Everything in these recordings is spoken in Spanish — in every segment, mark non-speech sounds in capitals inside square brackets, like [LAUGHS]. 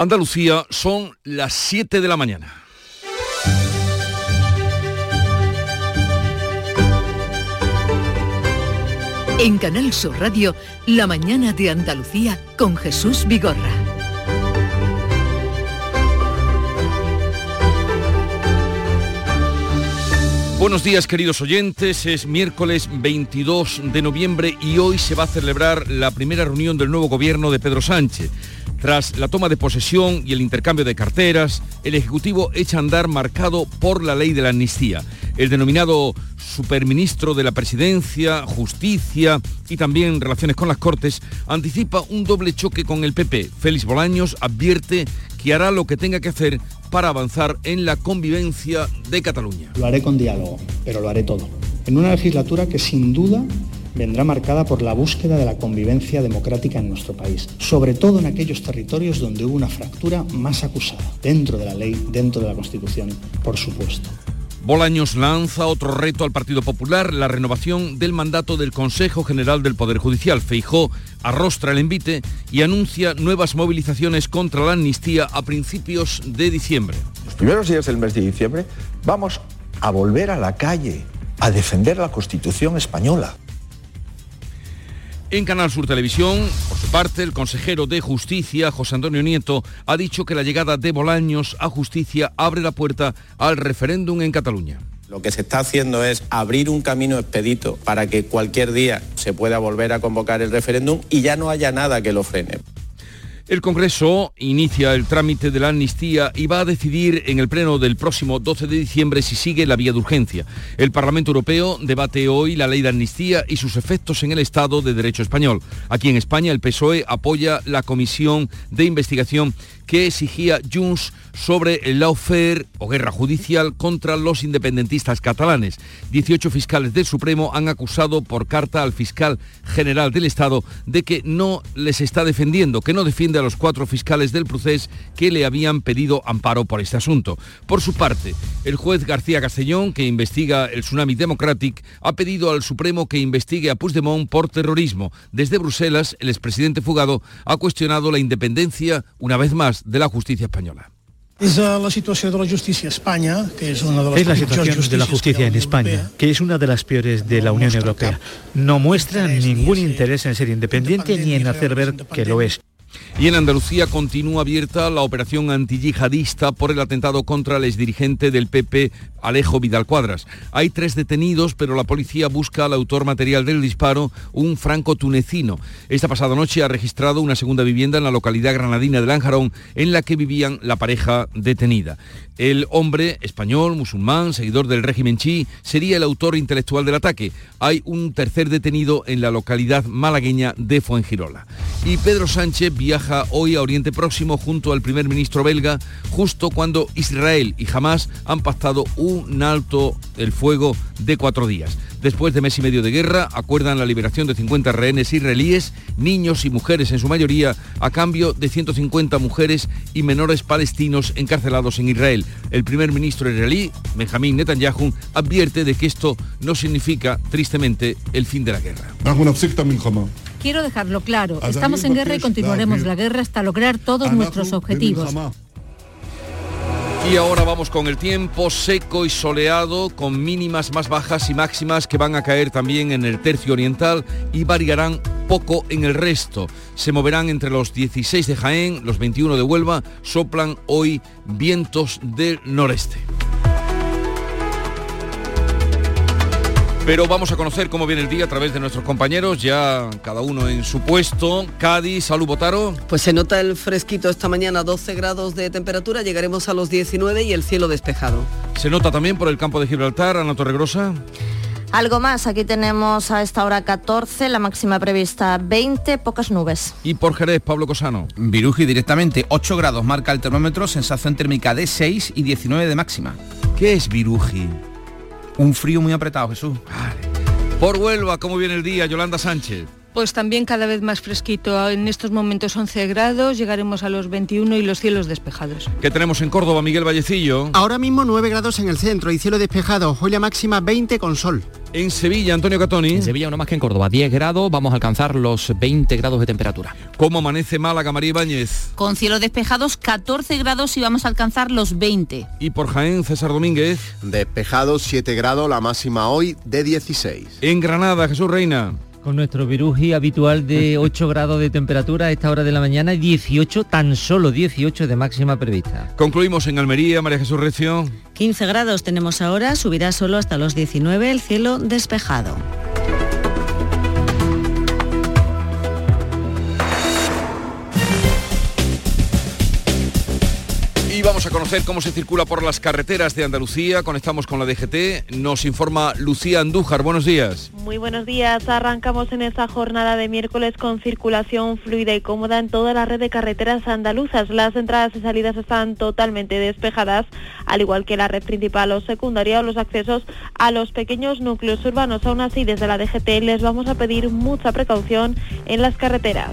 Andalucía son las 7 de la mañana. En Canal Sur Radio, La mañana de Andalucía con Jesús Vigorra. Buenos días queridos oyentes, es miércoles 22 de noviembre y hoy se va a celebrar la primera reunión del nuevo gobierno de Pedro Sánchez. Tras la toma de posesión y el intercambio de carteras, el Ejecutivo echa a andar marcado por la ley de la amnistía. El denominado superministro de la Presidencia, Justicia y también Relaciones con las Cortes anticipa un doble choque con el PP. Félix Bolaños advierte que hará lo que tenga que hacer para avanzar en la convivencia de Cataluña. Lo haré con diálogo, pero lo haré todo. En una legislatura que sin duda vendrá marcada por la búsqueda de la convivencia democrática en nuestro país, sobre todo en aquellos territorios donde hubo una fractura más acusada, dentro de la ley, dentro de la Constitución, por supuesto. Bolaños lanza otro reto al Partido Popular, la renovación del mandato del Consejo General del Poder Judicial. Feijó arrostra el envite y anuncia nuevas movilizaciones contra la amnistía a principios de diciembre. Los primeros días del mes de diciembre vamos a volver a la calle a defender la Constitución española. En Canal Sur Televisión, por su parte, el consejero de Justicia, José Antonio Nieto, ha dicho que la llegada de Bolaños a justicia abre la puerta al referéndum en Cataluña. Lo que se está haciendo es abrir un camino expedito para que cualquier día se pueda volver a convocar el referéndum y ya no haya nada que lo frene. El Congreso inicia el trámite de la amnistía y va a decidir en el pleno del próximo 12 de diciembre si sigue la vía de urgencia. El Parlamento Europeo debate hoy la ley de amnistía y sus efectos en el Estado de Derecho español. Aquí en España el PSOE apoya la comisión de investigación que exigía Junts sobre el lawfare o guerra judicial contra los independentistas catalanes. 18 fiscales del Supremo han acusado por carta al fiscal general del Estado de que no les está defendiendo, que no defiende a los cuatro fiscales del procés que le habían pedido amparo por este asunto. Por su parte, el juez García Castellón, que investiga el Tsunami Democratic, ha pedido al Supremo que investigue a Puigdemont por terrorismo. Desde Bruselas, el expresidente fugado ha cuestionado la independencia, una vez más, de la justicia española. Es la situación de la justicia España, que es una de las Es la situación de la justicia en España, que es una de las peores de la Unión Europea. No muestra ningún interés en ser independiente ni en hacer ver que lo es. Y en Andalucía continúa abierta la operación antiyihadista por el atentado contra el exdirigente del PP, Alejo Vidal Cuadras. Hay tres detenidos, pero la policía busca al autor material del disparo, un franco tunecino. Esta pasada noche ha registrado una segunda vivienda en la localidad granadina de Lanjarón, en la que vivían la pareja detenida. El hombre español, musulmán, seguidor del régimen chi, sería el autor intelectual del ataque. Hay un tercer detenido en la localidad malagueña de Fuengirola. Y Pedro Sánchez viaja hoy a Oriente Próximo junto al primer ministro belga, justo cuando Israel y Hamas han pactado un alto el fuego de cuatro días. Después de mes y medio de guerra, acuerdan la liberación de 50 rehenes israelíes, niños y mujeres en su mayoría, a cambio de 150 mujeres y menores palestinos encarcelados en Israel. El primer ministro israelí, Benjamín Netanyahu, advierte de que esto no significa, tristemente, el fin de la guerra. Quiero dejarlo claro, estamos en guerra y continuaremos la guerra hasta lograr todos nuestros objetivos. Y ahora vamos con el tiempo seco y soleado, con mínimas más bajas y máximas que van a caer también en el tercio oriental y variarán poco en el resto. Se moverán entre los 16 de Jaén, los 21 de Huelva, soplan hoy vientos del noreste. Pero vamos a conocer cómo viene el día a través de nuestros compañeros, ya cada uno en su puesto. Cádiz, salud Botaro. Pues se nota el fresquito esta mañana, 12 grados de temperatura, llegaremos a los 19 y el cielo despejado. Se nota también por el campo de Gibraltar, Ana Torregrosa. Algo más, aquí tenemos a esta hora 14, la máxima prevista 20, pocas nubes. Y por Jerez, Pablo Cosano. Viruji directamente, 8 grados marca el termómetro, sensación térmica de 6 y 19 de máxima. ¿Qué es Viruji? Un frío muy apretado, Jesús. Por Huelva, ¿cómo viene el día? Yolanda Sánchez. Pues también cada vez más fresquito. En estos momentos 11 grados, llegaremos a los 21 y los cielos despejados. ¿Qué tenemos en Córdoba, Miguel Vallecillo? Ahora mismo 9 grados en el centro y cielo despejado. Hoy la máxima 20 con sol. En Sevilla, Antonio Catoni. En Sevilla, uno más que en Córdoba, 10 grados, vamos a alcanzar los 20 grados de temperatura. ¿Cómo amanece Málaga, María Ibáñez? Con cielos despejados, 14 grados y vamos a alcanzar los 20. ¿Y por Jaén, César Domínguez? Despejados, 7 grados, la máxima hoy de 16. En Granada, Jesús Reina. Con nuestro viruji habitual de 8 grados de temperatura a esta hora de la mañana y 18, tan solo 18 de máxima prevista. Concluimos en Almería, María Jesús Recio. 15 grados tenemos ahora, subirá solo hasta los 19, el cielo despejado. Y vamos a conocer cómo se circula por las carreteras de Andalucía. Conectamos con la DGT. Nos informa Lucía Andújar. Buenos días. Muy buenos días. Arrancamos en esta jornada de miércoles con circulación fluida y cómoda en toda la red de carreteras andaluzas. Las entradas y salidas están totalmente despejadas, al igual que la red principal o secundaria o los accesos a los pequeños núcleos urbanos. Aún así, desde la DGT les vamos a pedir mucha precaución en las carreteras.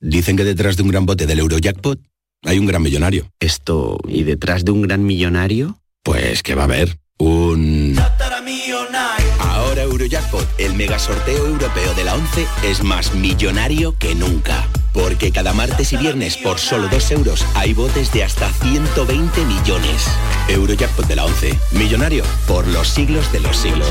Dicen que detrás de un gran bote del Eurojackpot hay un gran millonario. Esto, ¿y detrás de un gran millonario? Pues que va a haber un... Ahora Eurojackpot, el mega sorteo europeo de la 11, es más millonario que nunca. Porque cada martes y viernes por solo 2 euros hay botes de hasta 120 millones. Eurojackpot de la 11, millonario por los siglos de los siglos.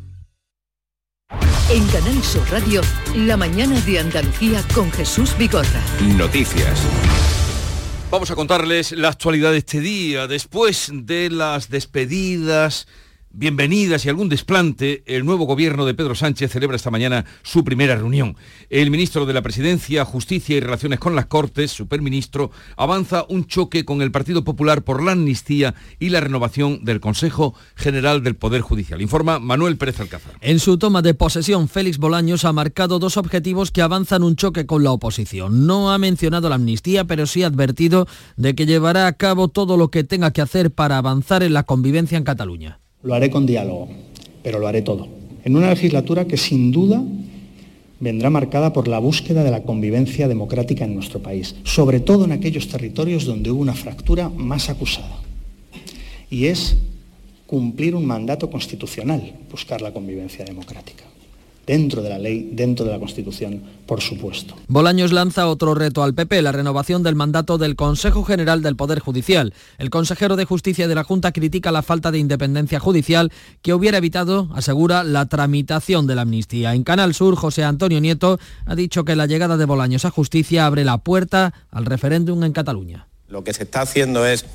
En Canal Sur Radio, la mañana de Andalucía con Jesús Vigorra. Noticias. Vamos a contarles la actualidad de este día. Después de las despedidas, bienvenidas y algún desplante, el nuevo gobierno de Pedro Sánchez celebra esta mañana su primera reunión. El ministro de la Presidencia, Justicia y Relaciones con las Cortes, superministro, avanza un choque con el Partido Popular por la amnistía y la renovación del Consejo General del Poder Judicial. Informa Manuel Pérez Alcázar. En su toma de posesión, Félix Bolaños ha marcado dos objetivos que avanzan un choque con la oposición. No ha mencionado la amnistía, pero sí ha advertido de que llevará a cabo todo lo que tenga que hacer para avanzar en la convivencia en Cataluña. Lo haré con diálogo, pero lo haré todo. En una legislatura que sin duda vendrá marcada por la búsqueda de la convivencia democrática en nuestro país, sobre todo en aquellos territorios donde hubo una fractura más acusada. Y es cumplir un mandato constitucional, buscar la convivencia democrática dentro de la ley, dentro de la Constitución, por supuesto. Bolaños lanza otro reto al PP, la renovación del mandato del Consejo General del Poder Judicial. El consejero de Justicia de la Junta critica la falta de independencia judicial que hubiera evitado, asegura, la tramitación de la amnistía. En Canal Sur, José Antonio Nieto ha dicho que la llegada de Bolaños a justicia abre la puerta al referéndum en Cataluña. Lo que se está haciendo es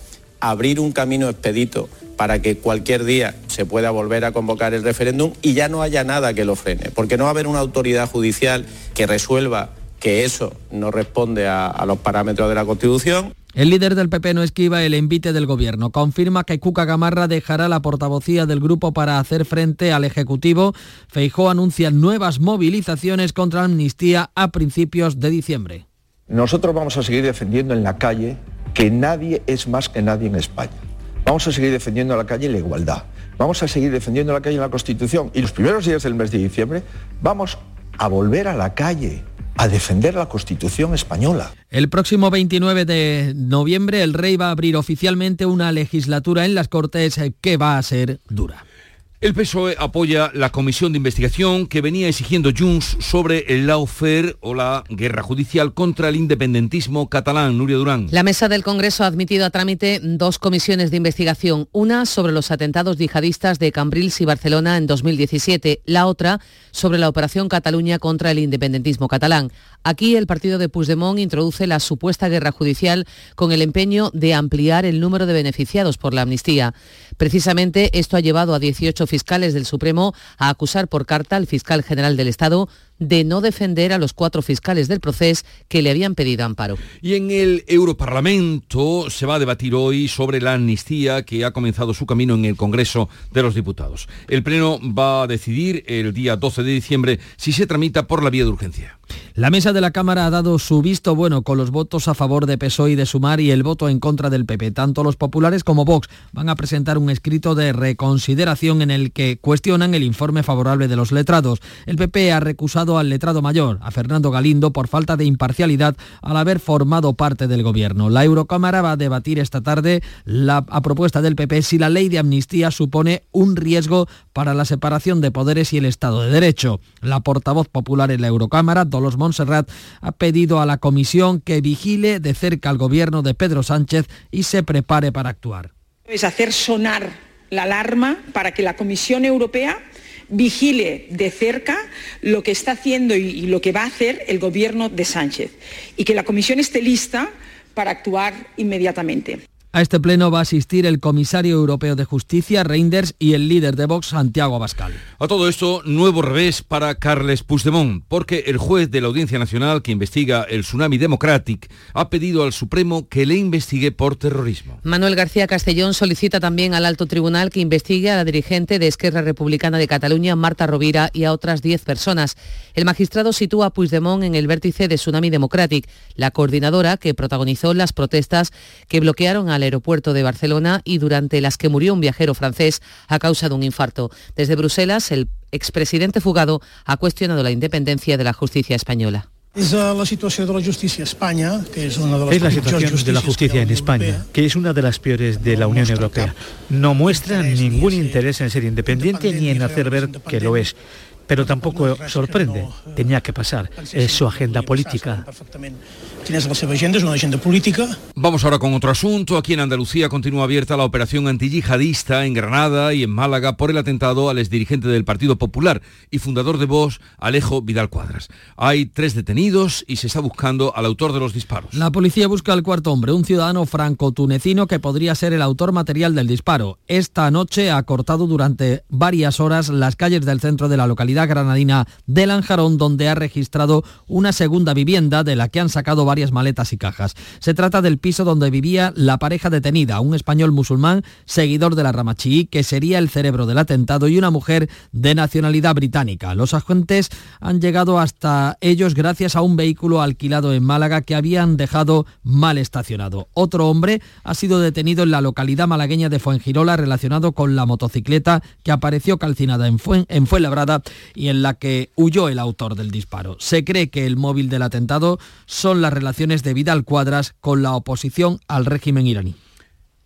abrir un camino expedito para que cualquier día se pueda volver a convocar el referéndum y ya no haya nada que lo frene, porque no va a haber una autoridad judicial que resuelva que eso no responde a, a los parámetros de la Constitución. El líder del PP no esquiva el envite del gobierno. Confirma que Cuca Gamarra dejará la portavocía del grupo para hacer frente al Ejecutivo. Feijó anuncia nuevas movilizaciones contra amnistía a principios de diciembre. Nosotros vamos a seguir defendiendo en la calle que nadie es más que nadie en España. Vamos a seguir defendiendo en la calle la igualdad. Vamos a seguir defendiendo en la calle la Constitución. Y los primeros días del mes de diciembre vamos a volver a la calle a defender la Constitución española. El próximo 29 de noviembre el rey va a abrir oficialmente una legislatura en las Cortes que va a ser dura. El PSOE apoya la comisión de investigación que venía exigiendo Junts sobre el lawfare o la guerra judicial contra el independentismo catalán. Nuria Durán. La mesa del Congreso ha admitido a trámite dos comisiones de investigación, una sobre los atentados yihadistas de Cambrils y Barcelona en 2017, la otra sobre la operación Cataluña contra el independentismo catalán. Aquí el partido de Puigdemont introduce la supuesta guerra judicial con el empeño de ampliar el número de beneficiados por la amnistía. Precisamente esto ha llevado a 18 fiscales del Supremo a acusar por carta al fiscal general del Estado de no defender a los cuatro fiscales del proceso que le habían pedido amparo. Y en el Europarlamento se va a debatir hoy sobre la amnistía que ha comenzado su camino en el Congreso de los Diputados. El Pleno va a decidir el día 12 de diciembre si se tramita por la vía de urgencia. La mesa de la Cámara ha dado su visto bueno con los votos a favor de PSOE y de Sumar y el voto en contra del PP. Tanto los populares como Vox van a presentar un escrito de reconsideración en el que cuestionan el informe favorable de los letrados. El PP ha recusado al letrado mayor, a Fernando Galindo, por falta de imparcialidad al haber formado parte del gobierno. La Eurocámara va a debatir esta tarde la, a propuesta del PP si la ley de amnistía supone un riesgo para la separación de poderes y el Estado de Derecho. La portavoz popular en la Eurocámara, Dolores Montserrat, ha pedido a la Comisión que vigile de cerca al gobierno de Pedro Sánchez y se prepare para actuar. Es hacer sonar la alarma para que la Comisión Europea vigile de cerca lo que está haciendo y, lo que va a hacer el gobierno de Sánchez y que la Comisión esté lista para actuar inmediatamente. A este pleno va a asistir el comisario europeo de justicia, Reinders, y el líder de Vox, Santiago Abascal. A todo esto, nuevo revés para Carles Puigdemont, porque el juez de la Audiencia Nacional que investiga el Tsunami Democratic ha pedido al Supremo que le investigue por terrorismo. Manuel García Castellón solicita también al alto tribunal que investigue a la dirigente de Esquerra Republicana de Cataluña, Marta Rovira, y a otras 10 personas. El magistrado sitúa a Puigdemont en el vértice de Tsunami Democratic, la coordinadora que protagonizó las protestas que bloquearon al aeropuerto de Barcelona y durante las que murió un viajero francés a causa de un infarto. Desde Bruselas, el expresidente fugado ha cuestionado la independencia de la justicia española. Es la situación de la justicia España, que es una de las Es la situación de la justicia en España, que es una de las peores de la Unión Europea. No muestra ningún interés en ser independiente ni en hacer ver que lo es pero tampoco sorprende. Tenía que pasar. Es su agenda política. Vamos ahora con otro asunto. Aquí en Andalucía continúa abierta la operación antiyihadista en Granada y en Málaga por el atentado al exdirigente del Partido Popular y fundador de Vox, Alejo Vidal Cuadras. Hay tres detenidos y se está buscando al autor de los disparos. La policía busca al cuarto hombre, un ciudadano franco-tunecino que podría ser el autor material del disparo. Esta noche ha cortado durante varias horas las calles del centro de la localidad granadina de Lanjarón, donde ha registrado una segunda vivienda de la que han sacado varios varias maletas y cajas. Se trata del piso donde vivía la pareja detenida, un español musulmán seguidor de la Ramachí, que sería el cerebro del atentado, y una mujer de nacionalidad británica. Los agentes han llegado hasta ellos gracias a un vehículo alquilado en Málaga que habían dejado mal estacionado. Otro hombre ha sido detenido en la localidad malagueña de Fuengirola relacionado con la motocicleta que apareció calcinada en, Fuen, en Fuenlabrada y en la que huyó el autor del disparo. Se cree que el móvil del atentado son las relaciones de Vidal Cuadras con la oposición al régimen iraní.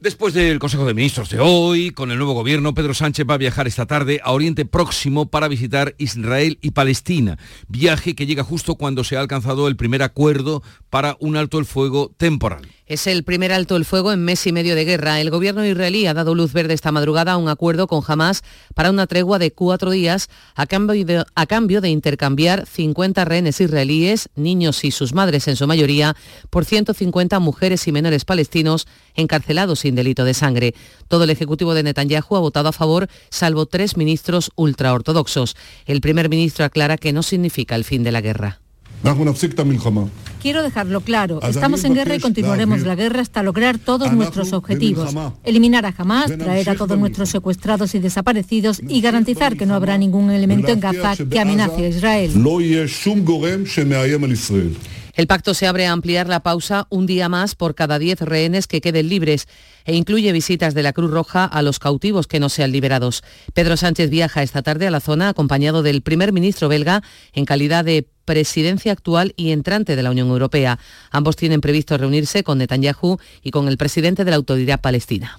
Después del Consejo de Ministros de hoy, con el nuevo gobierno, Pedro Sánchez va a viajar esta tarde a Oriente Próximo para visitar Israel y Palestina. Viaje que llega justo cuando se ha alcanzado el primer acuerdo para un alto el fuego temporal. Es el primer alto el fuego en mes y medio de guerra. El gobierno israelí ha dado luz verde esta madrugada a un acuerdo con Hamas para una tregua de cuatro días a cambio de, intercambiar 50 rehenes israelíes, niños y sus madres en su mayoría, por 150 mujeres y menores palestinos encarcelados sin delito de sangre. Todo el Ejecutivo de Netanyahu ha votado a favor, salvo tres ministros ultraortodoxos. El primer ministro aclara que no significa el fin de la guerra. Quiero dejarlo claro, estamos en guerra y continuaremos la guerra hasta lograr todos nuestros objetivos. Eliminar a Hamas, traer a todos nuestros secuestrados y desaparecidos y garantizar que no habrá ningún elemento en Gaza que amenace a Israel. El pacto se abre a ampliar la pausa un día más por cada 10 rehenes que queden libres e incluye visitas de la Cruz Roja a los cautivos que no sean liberados. Pedro Sánchez viaja esta tarde a la zona acompañado del primer ministro belga en calidad de presidencia actual y entrante de la Unión Europea. Ambos tienen previsto reunirse con Netanyahu y con el presidente de la Autoridad Palestina.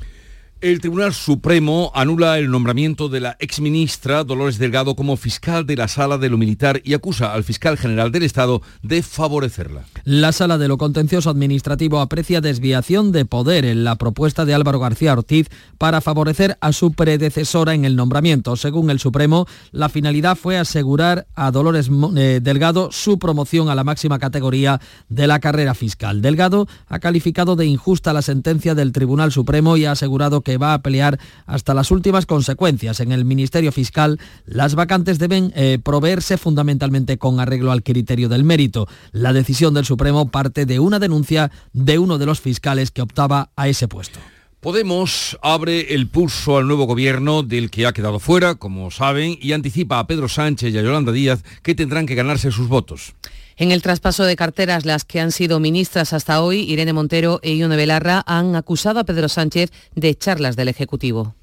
El Tribunal Supremo anula el nombramiento de la exministra Dolores Delgado como fiscal de la Sala de lo Militar y acusa al fiscal general del Estado de favorecerla. La Sala de lo Contencioso Administrativo aprecia desviación de poder en la propuesta de Álvaro García Ortiz para favorecer a su predecesora en el nombramiento. Según el Supremo, la finalidad fue asegurar a Dolores eh, Delgado su promoción a la máxima categoría de la carrera fiscal. Delgado ha calificado de injusta la sentencia del Tribunal Supremo y ha asegurado que va a pelear hasta las últimas consecuencias. En el Ministerio Fiscal, las vacantes deben eh, proveerse fundamentalmente con arreglo al criterio del mérito. La decisión del Supremo parte de una denuncia de uno de los fiscales que optaba a ese puesto. Podemos abre el pulso al nuevo gobierno del que ha quedado fuera, como saben, y anticipa a Pedro Sánchez y a Yolanda Díaz que tendrán que ganarse sus votos. En el traspaso de carteras, las que han sido ministras hasta hoy, Irene Montero e Ione Belarra, han acusado a Pedro Sánchez de echarlas del Ejecutivo.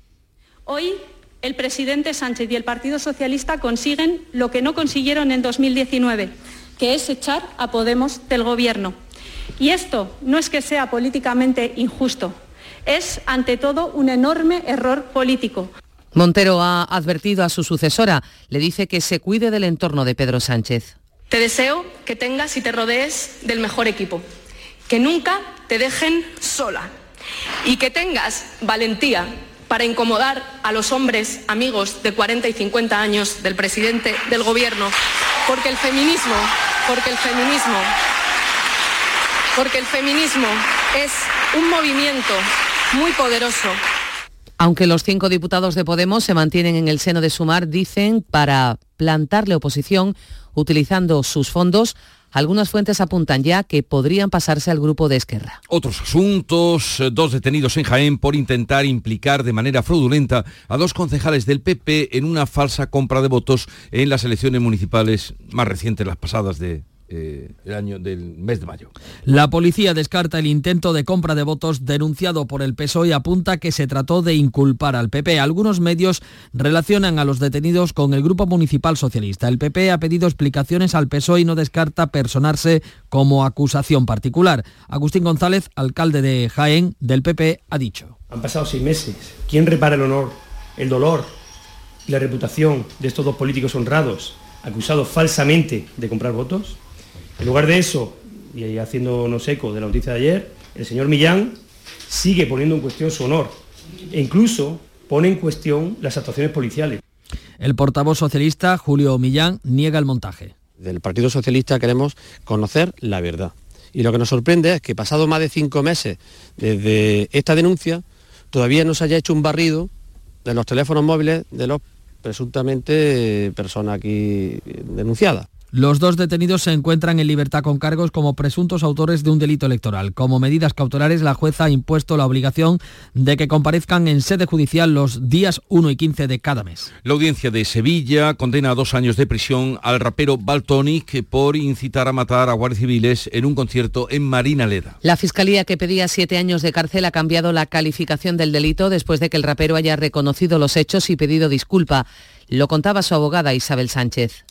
Hoy el presidente Sánchez y el Partido Socialista consiguen lo que no consiguieron en 2019, que es echar a Podemos del Gobierno. Y esto no es que sea políticamente injusto, es ante todo un enorme error político. Montero ha advertido a su sucesora, le dice que se cuide del entorno de Pedro Sánchez. Te deseo que tengas y te rodees del mejor equipo, que nunca te dejen sola. Y que tengas valentía para incomodar a los hombres amigos de 40 y 50 años del presidente del gobierno, porque el feminismo, porque el feminismo, porque el feminismo es un movimiento muy poderoso. Aunque los cinco diputados de Podemos se mantienen en el seno de Sumar, dicen para plantarle oposición utilizando sus fondos algunas fuentes apuntan ya que podrían pasarse al grupo de Esquerra. Otros asuntos, eh, dos detenidos en Jaén por intentar implicar de manera fraudulenta a dos concejales del PP en una falsa compra de votos en las elecciones municipales más recientes, las pasadas de eh, el año del mes de mayo. La policía descarta el intento de compra de votos denunciado por el PSOE y apunta que se trató de inculpar al PP. Algunos medios relacionan a los detenidos con el Grupo Municipal Socialista. El PP ha pedido explicaciones al PSOE y no descarta personarse como acusación particular. Agustín González, alcalde de Jaén del PP, ha dicho. Han pasado seis meses. ¿Quién repara el honor, el dolor y la reputación de estos dos políticos honrados acusados falsamente de comprar votos? En lugar de eso, y haciéndonos eco de la noticia de ayer, el señor Millán sigue poniendo en cuestión su honor e incluso pone en cuestión las actuaciones policiales. El portavoz socialista, Julio Millán, niega el montaje. Del Partido Socialista queremos conocer la verdad. Y lo que nos sorprende es que pasado más de cinco meses desde esta denuncia, todavía no se haya hecho un barrido de los teléfonos móviles de los presuntamente personas aquí denunciadas. Los dos detenidos se encuentran en libertad con cargos como presuntos autores de un delito electoral. Como medidas cautelares, la jueza ha impuesto la obligación de que comparezcan en sede judicial los días 1 y 15 de cada mes. La audiencia de Sevilla condena a dos años de prisión al rapero Baltonic por incitar a matar a guardias civiles en un concierto en Marina Leda. La fiscalía que pedía siete años de cárcel ha cambiado la calificación del delito después de que el rapero haya reconocido los hechos y pedido disculpa. Lo contaba su abogada Isabel Sánchez.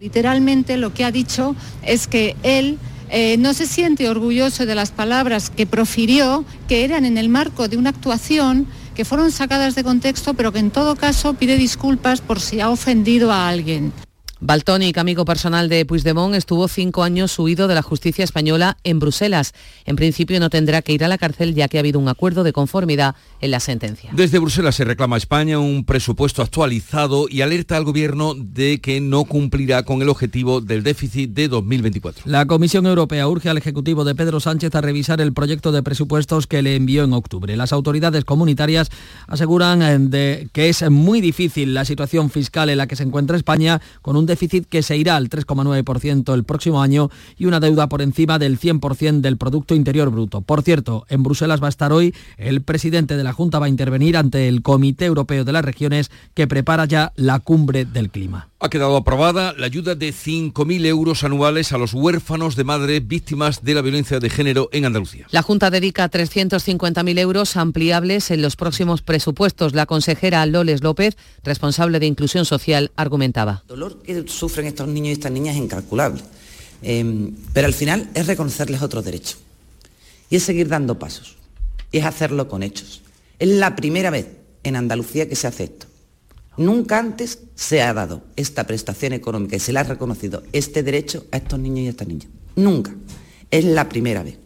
Literalmente lo que ha dicho es que él eh, no se siente orgulloso de las palabras que profirió, que eran en el marco de una actuación que fueron sacadas de contexto, pero que en todo caso pide disculpas por si ha ofendido a alguien. Baltonic, amigo personal de Puigdemont, estuvo cinco años huido de la justicia española en Bruselas. En principio no tendrá que ir a la cárcel ya que ha habido un acuerdo de conformidad en la sentencia. Desde Bruselas se reclama a España un presupuesto actualizado y alerta al gobierno de que no cumplirá con el objetivo del déficit de 2024. La Comisión Europea urge al Ejecutivo de Pedro Sánchez a revisar el proyecto de presupuestos que le envió en octubre. Las autoridades comunitarias aseguran eh, que es muy difícil la situación fiscal en la que se encuentra España con un déficit que se irá al 3,9% el próximo año y una deuda por encima del 100% del Producto Interior Bruto. Por cierto, en Bruselas va a estar hoy el presidente de la Junta va a intervenir ante el Comité Europeo de las Regiones que prepara ya la cumbre del clima. Ha quedado aprobada la ayuda de 5.000 euros anuales a los huérfanos de madres víctimas de la violencia de género en Andalucía. La Junta dedica 350.000 euros ampliables en los próximos presupuestos. La consejera Loles López, responsable de Inclusión Social, argumentaba. El dolor que sufren estos niños y estas niñas es incalculable, em, pero al final es reconocerles otros derechos y es seguir dando pasos y es hacerlo con hechos Es la primera vez en Andalucía que se hace esto. Nunca antes se ha dado esta prestación económica y se le ha reconocido este derecho a estos niños y a estas niñas. Nunca. Es la primera vez.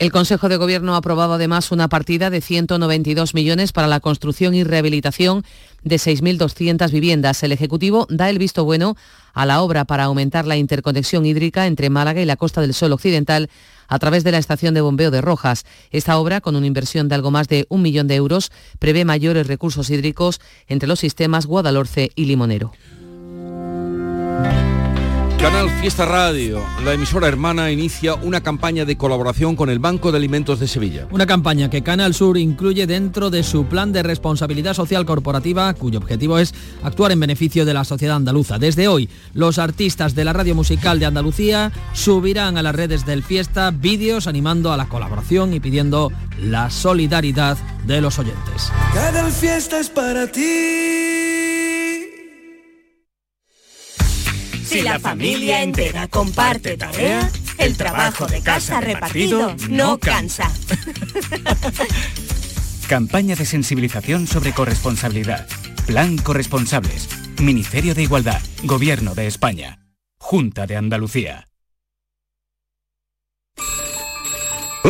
El Consejo de Gobierno ha aprobado además una partida de 192 millones para la construcción y rehabilitación de 6.200 viviendas. El Ejecutivo da el visto bueno a la obra para aumentar la interconexión hídrica entre Málaga y la Costa del Sol Occidental a través de la estación de bombeo de Rojas. Esta obra, con una inversión de algo más de un millón de euros, prevé mayores recursos hídricos entre los sistemas Guadalhorce y Limonero. Canal Fiesta Radio, la emisora hermana, inicia una campaña de colaboración con el Banco de Alimentos de Sevilla. Una campaña que Canal Sur incluye dentro de su plan de responsabilidad social corporativa, cuyo objetivo es actuar en beneficio de la sociedad andaluza. Desde hoy, los artistas de la radio musical de Andalucía subirán a las redes del Fiesta vídeos animando a la colaboración y pidiendo la solidaridad de los oyentes. Canal Fiesta es para ti. Si la familia entera comparte tarea, el trabajo de casa repartido no cansa. [LAUGHS] Campaña de sensibilización sobre corresponsabilidad. Plan Corresponsables. Ministerio de Igualdad. Gobierno de España. Junta de Andalucía.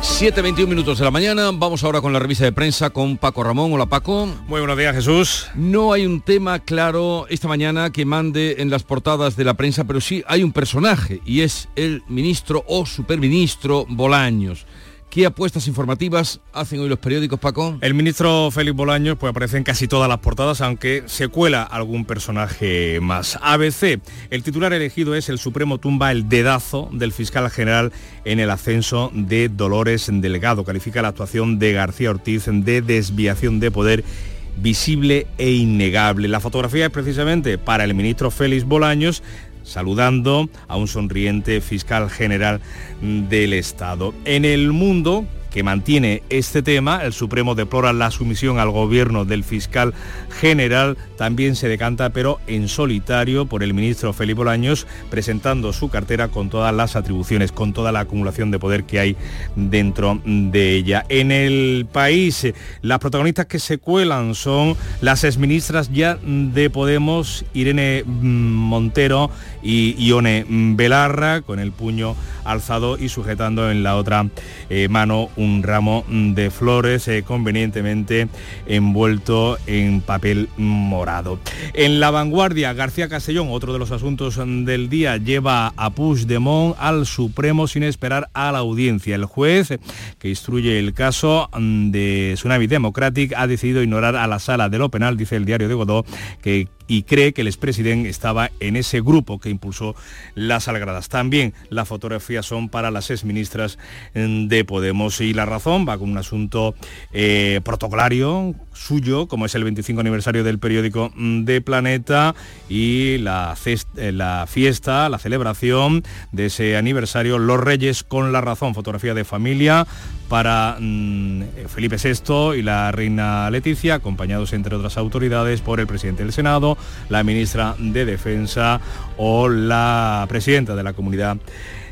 7.21 minutos de la mañana, vamos ahora con la revista de prensa con Paco Ramón. Hola Paco. Muy buenos días Jesús. No hay un tema claro esta mañana que mande en las portadas de la prensa, pero sí hay un personaje y es el ministro o superministro Bolaños. ¿Qué apuestas informativas hacen hoy los periódicos, Paco? El ministro Félix Bolaños pues, aparece en casi todas las portadas, aunque se cuela algún personaje más. ABC, el titular elegido es el Supremo tumba el dedazo del fiscal general en el ascenso de Dolores Delgado. Califica la actuación de García Ortiz de desviación de poder visible e innegable. La fotografía es precisamente para el ministro Félix Bolaños saludando a un sonriente fiscal general del Estado. En el mundo, que mantiene este tema. El Supremo deplora la sumisión al gobierno del fiscal general. También se decanta, pero en solitario, por el ministro Felipe Bolaños, presentando su cartera con todas las atribuciones, con toda la acumulación de poder que hay dentro de ella. En el país, las protagonistas que se cuelan son las exministras ya de Podemos, Irene Montero y Ione Belarra, con el puño alzado y sujetando en la otra eh, mano un ramo de flores eh, convenientemente envuelto en papel morado. En la vanguardia, García Castellón, otro de los asuntos del día, lleva a Puigdemont al Supremo sin esperar a la audiencia. El juez que instruye el caso de Tsunami Democratic ha decidido ignorar a la sala de lo penal, dice el diario de Godó, que y cree que el expresidente estaba en ese grupo que impulsó las algradas. También las fotografías son para las exministras de Podemos y la razón va con un asunto eh, protocolario suyo, como es el 25 aniversario del periódico de Planeta y la, eh, la fiesta, la celebración de ese aniversario, Los Reyes con la razón, fotografía de familia para mm, Felipe VI y la reina Leticia, acompañados entre otras autoridades por el presidente del Senado, la ministra de Defensa o la presidenta de la Comunidad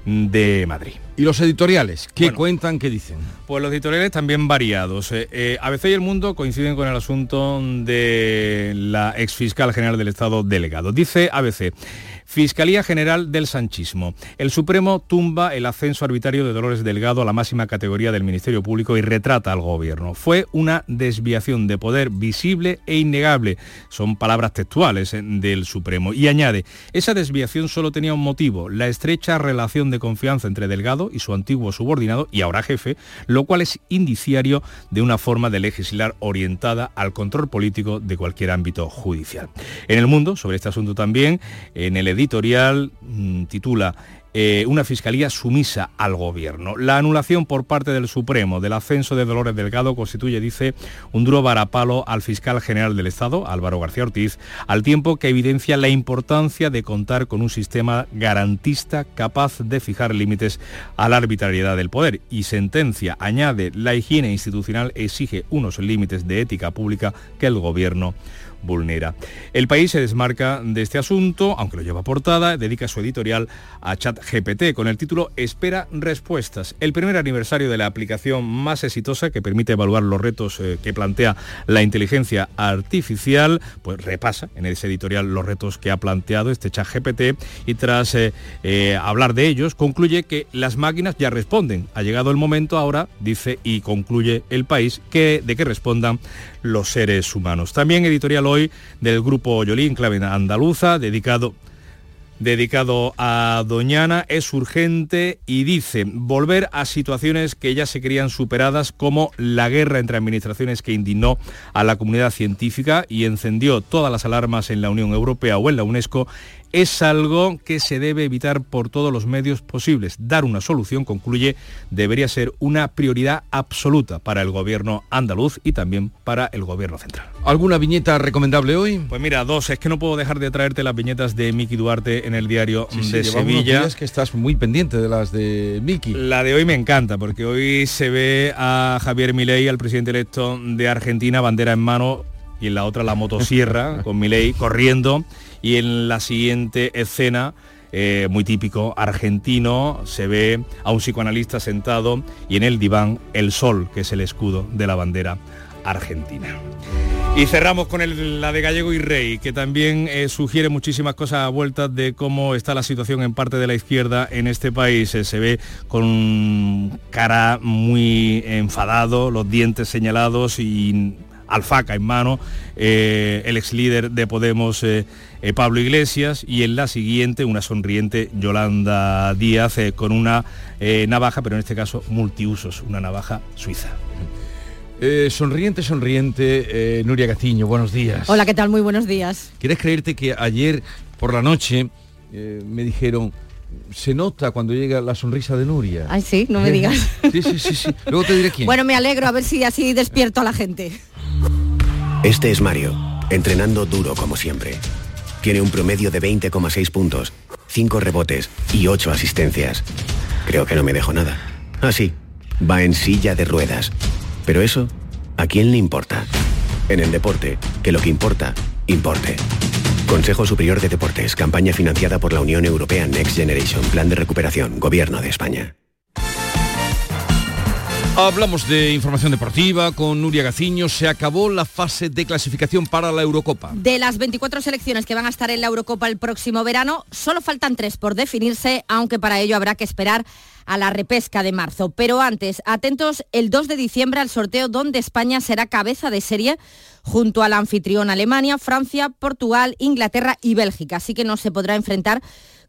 de Madrid. ¿Y los editoriales? ¿Qué cuentan, qué dicen? Pues los editoriales también variados. Eh, eh, ABC y El Mundo coinciden con el asunto de la exfiscal general del Estado delegado. Dice ABC, Fiscalía General del Sanchismo. El Supremo tumba el ascenso arbitrario de Dolores Delgado a la máxima categoría del Ministerio Público y retrata al Gobierno. Fue una desviación de poder visible e innegable. Son palabras textuales eh, del Supremo. Y añade, esa desviación solo tenía un motivo, la estrecha relación de confianza entre Delgado y su antiguo subordinado y ahora jefe, lo cual es indiciario de una forma de legislar orientada al control político de cualquier ámbito judicial. En el mundo, sobre este asunto también, en el editorial mm, titula eh, una fiscalía sumisa al gobierno. La anulación por parte del Supremo del ascenso de Dolores Delgado constituye, dice, un duro varapalo al fiscal general del Estado, Álvaro García Ortiz, al tiempo que evidencia la importancia de contar con un sistema garantista capaz de fijar límites a la arbitrariedad del poder. Y sentencia, añade, la higiene institucional exige unos límites de ética pública que el gobierno El país se desmarca de este asunto, aunque lo lleva portada, dedica su editorial a ChatGPT con el título Espera respuestas. El primer aniversario de la aplicación más exitosa que permite evaluar los retos eh, que plantea la inteligencia artificial, pues repasa en ese editorial los retos que ha planteado este ChatGPT y tras eh, eh, hablar de ellos concluye que las máquinas ya responden. Ha llegado el momento ahora, dice y concluye el país, que, de que respondan los seres humanos. También editorial hoy del grupo Yolín, clave andaluza, dedicado dedicado a Doñana es urgente y dice volver a situaciones que ya se creían superadas como la guerra entre administraciones que indignó a la comunidad científica y encendió todas las alarmas en la Unión Europea o en la UNESCO es algo que se debe evitar por todos los medios posibles. Dar una solución, concluye, debería ser una prioridad absoluta para el gobierno andaluz y también para el gobierno central. ¿Alguna viñeta recomendable hoy? Pues mira, dos. Es que no puedo dejar de traerte las viñetas de Miki Duarte en el diario de Sevilla. Es que estás muy pendiente de las de Miki. La de hoy me encanta porque hoy se ve a Javier Milei, al presidente electo de Argentina, bandera en mano y en la otra la motosierra [LAUGHS] con Milei corriendo y en la siguiente escena eh, muy típico argentino, se ve a un psicoanalista sentado y en el diván el sol, que es el escudo de la bandera argentina. Y cerramos con la de Gallego y Rey, que también eh, sugiere muchísimas cosas a vueltas de cómo está la situación en parte de la izquierda en este país. Eh, se ve con cara muy enfadado, los dientes señalados y alfaca en mano, eh, el ex líder de Podemos, eh, eh, Pablo Iglesias, y en la siguiente una sonriente Yolanda Díaz con una navaja, pero en este caso multiusos, una navaja suiza. sonriente, sonriente, Nuria Gaciño, buenos días. Hola, ¿qué tal? Muy buenos días. ¿Quieres creerte que ayer por la noche me dijeron, se nota cuando llega la sonrisa de Nuria. Ay, sí, no me [LAUGHS] digas. sí, sí, sí, sí. Luego te diré quién. Bueno, me alegro, a ver si así despierto a la gente. Este es Mario, entrenando duro como siempre. Tiene un promedio de 20,6 puntos, 5 rebotes y 8 asistencias. Creo que no me dejo nada. Ah, sí, va en silla de ruedas. Pero eso, ¿a quién le importa? En el deporte, que lo que importa, importe. Consejo Superior de Deportes, campaña financiada por la Unión Europea Next Generation, Plan de Recuperación, Gobierno de España. Hablamos de información deportiva con Nuria Gaciño. Se acabó la fase de clasificación para la Eurocopa. De las 24 selecciones que van a estar en la Eurocopa el próximo verano, solo faltan tres por definirse, aunque para ello habrá que esperar a la repesca de marzo. Pero antes, atentos el 2 de diciembre al sorteo donde España será cabeza de serie junto al anfitrión Alemania, Francia, Portugal, Inglaterra y Bélgica. Así que no se podrá enfrentar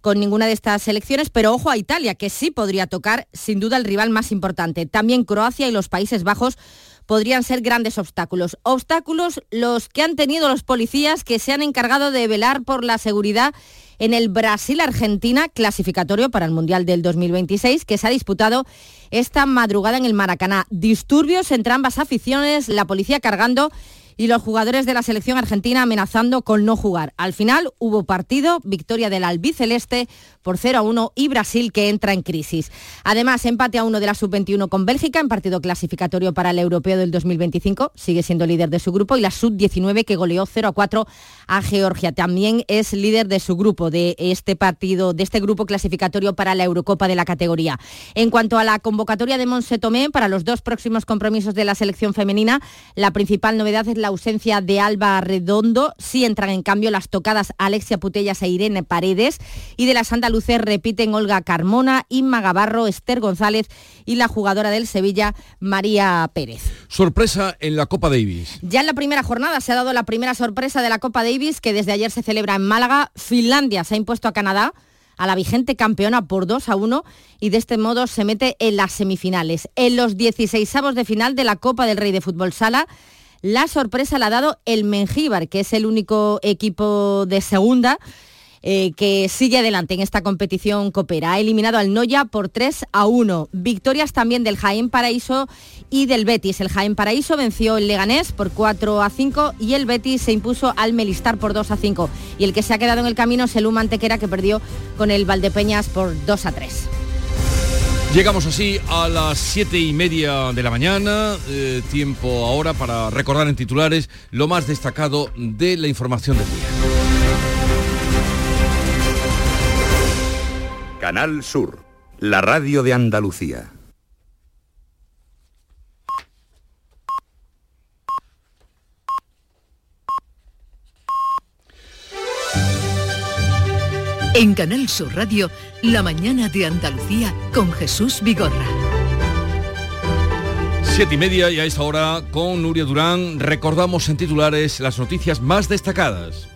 con ninguna de estas selecciones, pero ojo a Italia, que sí podría tocar sin duda el rival más importante. También Croacia y los Países Bajos podrían ser grandes obstáculos. Obstáculos los que han tenido los policías que se han encargado de velar por la seguridad en el Brasil-Argentina clasificatorio para el Mundial del 2026 que se ha disputado esta madrugada en el Maracaná. Disturbios entre ambas aficiones, la policía cargando y los jugadores de la selección argentina amenazando con no jugar. Al final hubo partido, victoria del albiceleste por 0 a 1 y Brasil que entra en crisis. Además, empate a uno de la sub-21 con Bélgica en partido clasificatorio para el europeo del 2025, sigue siendo líder de su grupo, y la sub-19 que goleó 0 a 4 a Georgia. También es líder de su grupo, de este partido, de este grupo clasificatorio para la Eurocopa de la categoría. En cuanto a la convocatoria de Monse Tomé para los dos próximos compromisos de la selección femenina, la principal novedad es la ausencia de Alba Redondo. Sí entran en cambio las tocadas Alexia Putellas e Irene Paredes y de las andaluces repiten Olga Carmona, Inma Gavarro, Esther González y la jugadora del Sevilla, María Pérez. Sorpresa en la Copa Davis. Ya en la primera jornada se ha dado la primera sorpresa de la Copa Davis que desde ayer se celebra en Málaga. Finlandia se ha impuesto a Canadá a la vigente campeona por 2 a 1 y de este modo se mete en las semifinales. En los 16 de final de la Copa del Rey de Fútbol Sala, la sorpresa la ha dado el Mengíbar, que es el único equipo de segunda eh, que sigue adelante en esta competición copera. Ha eliminado al Noya por 3 a 1. Victorias también del Jaén Paraíso y del Betis. El Jaén Paraíso venció el Leganés por 4 a 5 y el Betis se impuso al Melistar por 2 a 5. Y el que se ha quedado en el camino es el Luma Antequera que perdió con el Valdepeñas por 2 a 3. Llegamos así a las siete y media de la mañana, eh, tiempo ahora para recordar en titulares lo más destacado de la información del día. Canal Sur, la radio de Andalucía. En Canal Sur Radio, La mañana de Andalucía con Jesús Vigorra. Siete y media y a esta hora con Nuria Durán recordamos en titulares las noticias más destacadas.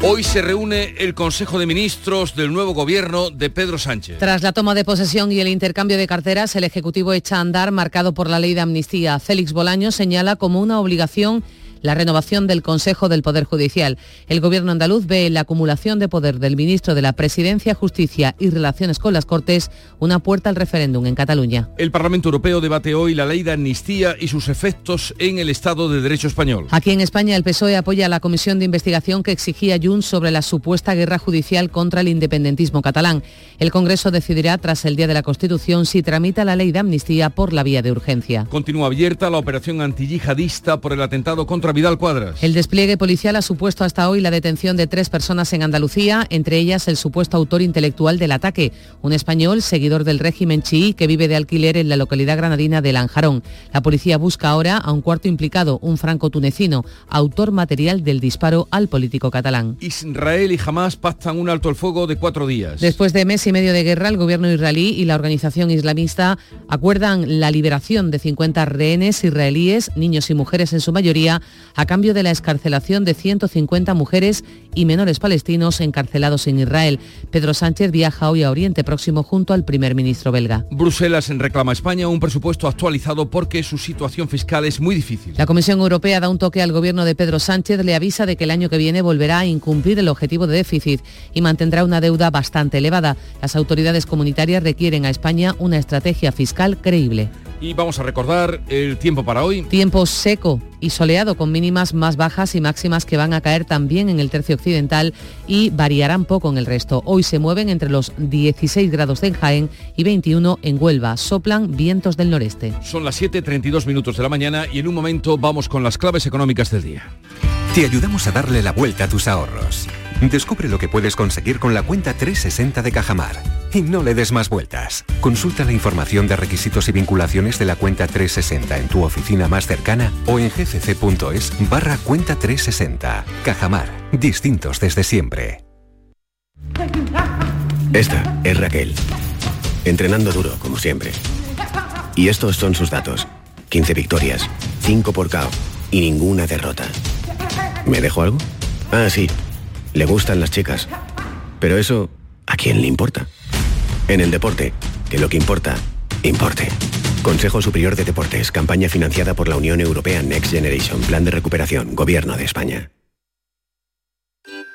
Hoy se reúne el Consejo de Ministros del nuevo gobierno de Pedro Sánchez. Tras la toma de posesión y el intercambio de carteras, el Ejecutivo echa a andar marcado por la ley de amnistía. Félix Bolaño señala como una obligación la renovación del Consejo del Poder Judicial. El Gobierno andaluz ve en la acumulación de poder del ministro de la Presidencia, Justicia y Relaciones con las Cortes una puerta al referéndum en Cataluña. El Parlamento Europeo debate hoy la ley de amnistía y sus efectos en el Estado de Derecho español. Aquí en España el PSOE apoya la comisión de investigación que exigía Junts sobre la supuesta guerra judicial contra el independentismo catalán. El Congreso decidirá tras el Día de la Constitución si tramita la ley de amnistía por la vía de urgencia. Continúa abierta la operación antiyihadista por el atentado contra Vidal Cuadras. El despliegue policial ha supuesto hasta hoy la detención de tres personas en Andalucía, entre ellas el supuesto autor intelectual del ataque, un español seguidor del régimen chií que vive de alquiler en la localidad granadina de Lanjarón. La policía busca ahora a un cuarto implicado, un franco-tunecino, autor material del disparo al político catalán. Israel y Hamas pactan un alto el fuego de cuatro días. Después de mes y medio de guerra, el gobierno israelí y la organización islamista acuerdan la liberación de 50 rehenes israelíes, niños y mujeres en su mayoría, a cambio de la escarcelación de 150 mujeres y menores palestinos encarcelados en Israel. Pedro Sánchez viaja hoy a Oriente Próximo junto al primer ministro belga. Bruselas reclama a España un presupuesto actualizado porque su situación fiscal es muy difícil. La Comisión Europea da un toque al gobierno de Pedro Sánchez, le avisa de que el año que viene volverá a incumplir el objetivo de déficit y mantendrá una deuda bastante elevada. Las autoridades comunitarias requieren a España una estrategia fiscal creíble. Y vamos a recordar el tiempo para hoy. Tiempo seco y soleado con mínimas más bajas y máximas que van a caer también en el tercio occidental y variarán poco en el resto. Hoy se mueven entre los 16 grados en Jaén y 21 en Huelva. Soplan vientos del noreste. Son las 7.32 minutos de la mañana y en un momento vamos con las claves económicas del día. Te ayudamos a darle la vuelta a tus ahorros. Descubre lo que puedes conseguir con la cuenta 360 de Cajamar. Y no le des más vueltas. Consulta la información de requisitos y vinculaciones de la cuenta 360 en tu oficina más cercana o en gcc.es barra cuenta 360. Cajamar. Distintos desde siempre. Esta es Raquel. Entrenando duro, como siempre. Y estos son sus datos. 15 victorias, 5 por KO y ninguna derrota. ¿Me dejo algo? Ah, sí. Le gustan las chicas. Pero eso, ¿a quién le importa? En el deporte, que lo que importa, importe. Consejo Superior de Deportes, campaña financiada por la Unión Europea Next Generation, Plan de Recuperación, Gobierno de España.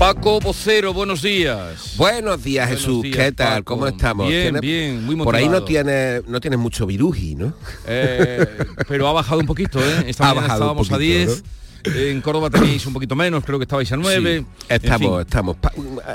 Paco Vocero, buenos días. Buenos días, Buenos Jesús. días, ¿Qué tal? Paco. ¿Cómo estamos? Bien, ¿Tienes- bien, muy Por ahí no motivado. tienes no tienes mucho viruji, ¿no? Eh, pero ha bajado un poquito, ¿eh? Esta Ha un estábamos a poquito, 10, En Córdoba tenéis un poquito menos, creo que estabais a 9. Sí, estamos, estamos. pa-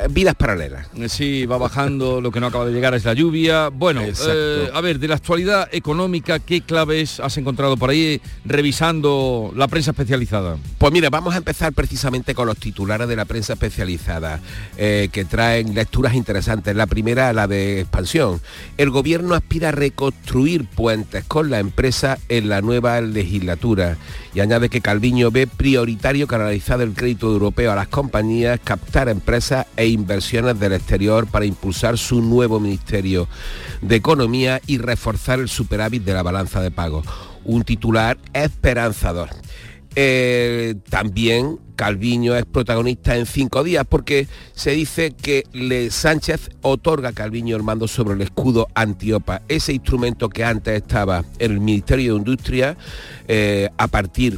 vidas paralelas. Sí, va bajando, lo que no acaba de llegar es la lluvia. Bueno, eh, a ver, de la actualidad económica, ¿qué claves has encontrado por ahí revisando la prensa especializada? Pues mira, vamos a empezar precisamente con los titulares de la prensa especializada, eh, que traen lecturas interesantes. La primera, la de expansión. El gobierno aspira a reconstruir puentes con la empresa en la nueva legislatura y añade que Calviño ve prioritario canalizar el crédito europeo a las compañías, captar empresas e inversiones del exterior para impulsar su nuevo Ministerio de Economía y reforzar el superávit de la balanza de pagos. Un titular esperanzador. Eh, también Calviño es protagonista en cinco días porque se dice que Le Sánchez otorga a Calviño el mando sobre el escudo antiopa, ese instrumento que antes estaba en el Ministerio de Industria eh, a partir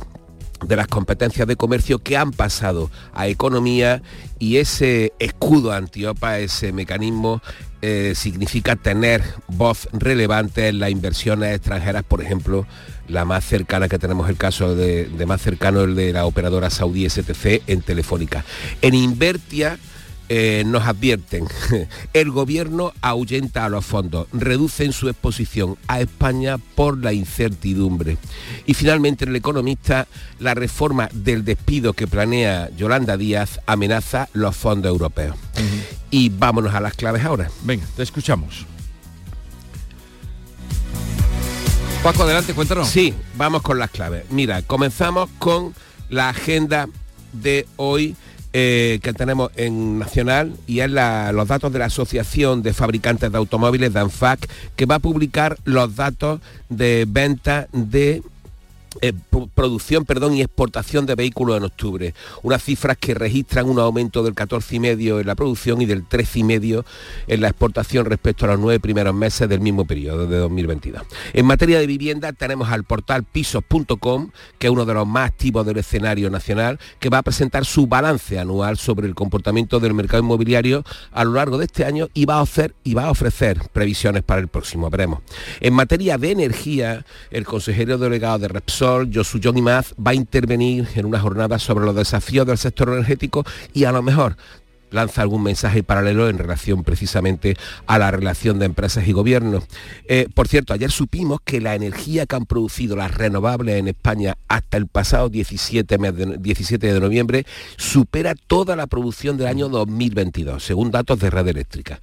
de las competencias de comercio que han pasado a economía y ese escudo antiopa, ese mecanismo, eh, significa tener voz relevante en las inversiones extranjeras, por ejemplo, la más cercana que tenemos el caso de, de más cercano el de la operadora saudí STC en Telefónica. En Invertia eh, nos advierten, [LAUGHS] el gobierno ahuyenta a los fondos, reducen su exposición a España por la incertidumbre. Y finalmente en el economista, la reforma del despido que planea Yolanda Díaz amenaza los fondos europeos. Y vámonos a las claves ahora. Venga, te escuchamos. Paco, adelante, cuéntanos. Sí, vamos con las claves. Mira, comenzamos con la agenda de hoy eh, que tenemos en Nacional y es la- los datos de la Asociación de Fabricantes de Automóviles, DANFAC, que va a publicar los datos de venta de eh, pro- producción perdón, y exportación de vehículos en octubre. Unas cifras que registran un aumento del 14,5 en la producción y del 13,5 en la exportación respecto a los nueve primeros meses del mismo periodo de 2022. En materia de vivienda tenemos al portal pisos.com, que es uno de los más activos del escenario nacional, que va a presentar su balance anual sobre el comportamiento del mercado inmobiliario a lo largo de este año y va a ofrecer, y va a ofrecer previsiones para el próximo, veremos. En materia de energía, el consejero delegado de Repsol, Josu John Imaz, va a intervenir en una jornada sobre los desafíos del sector energético y a lo mejor lanza algún mensaje paralelo en relación precisamente a la relación de empresas y gobiernos. Eh, por cierto, ayer supimos que la energía que han producido las renovables en España hasta el pasado 17, mes de, 17 de noviembre supera toda la producción del año 2022, según datos de Red Eléctrica.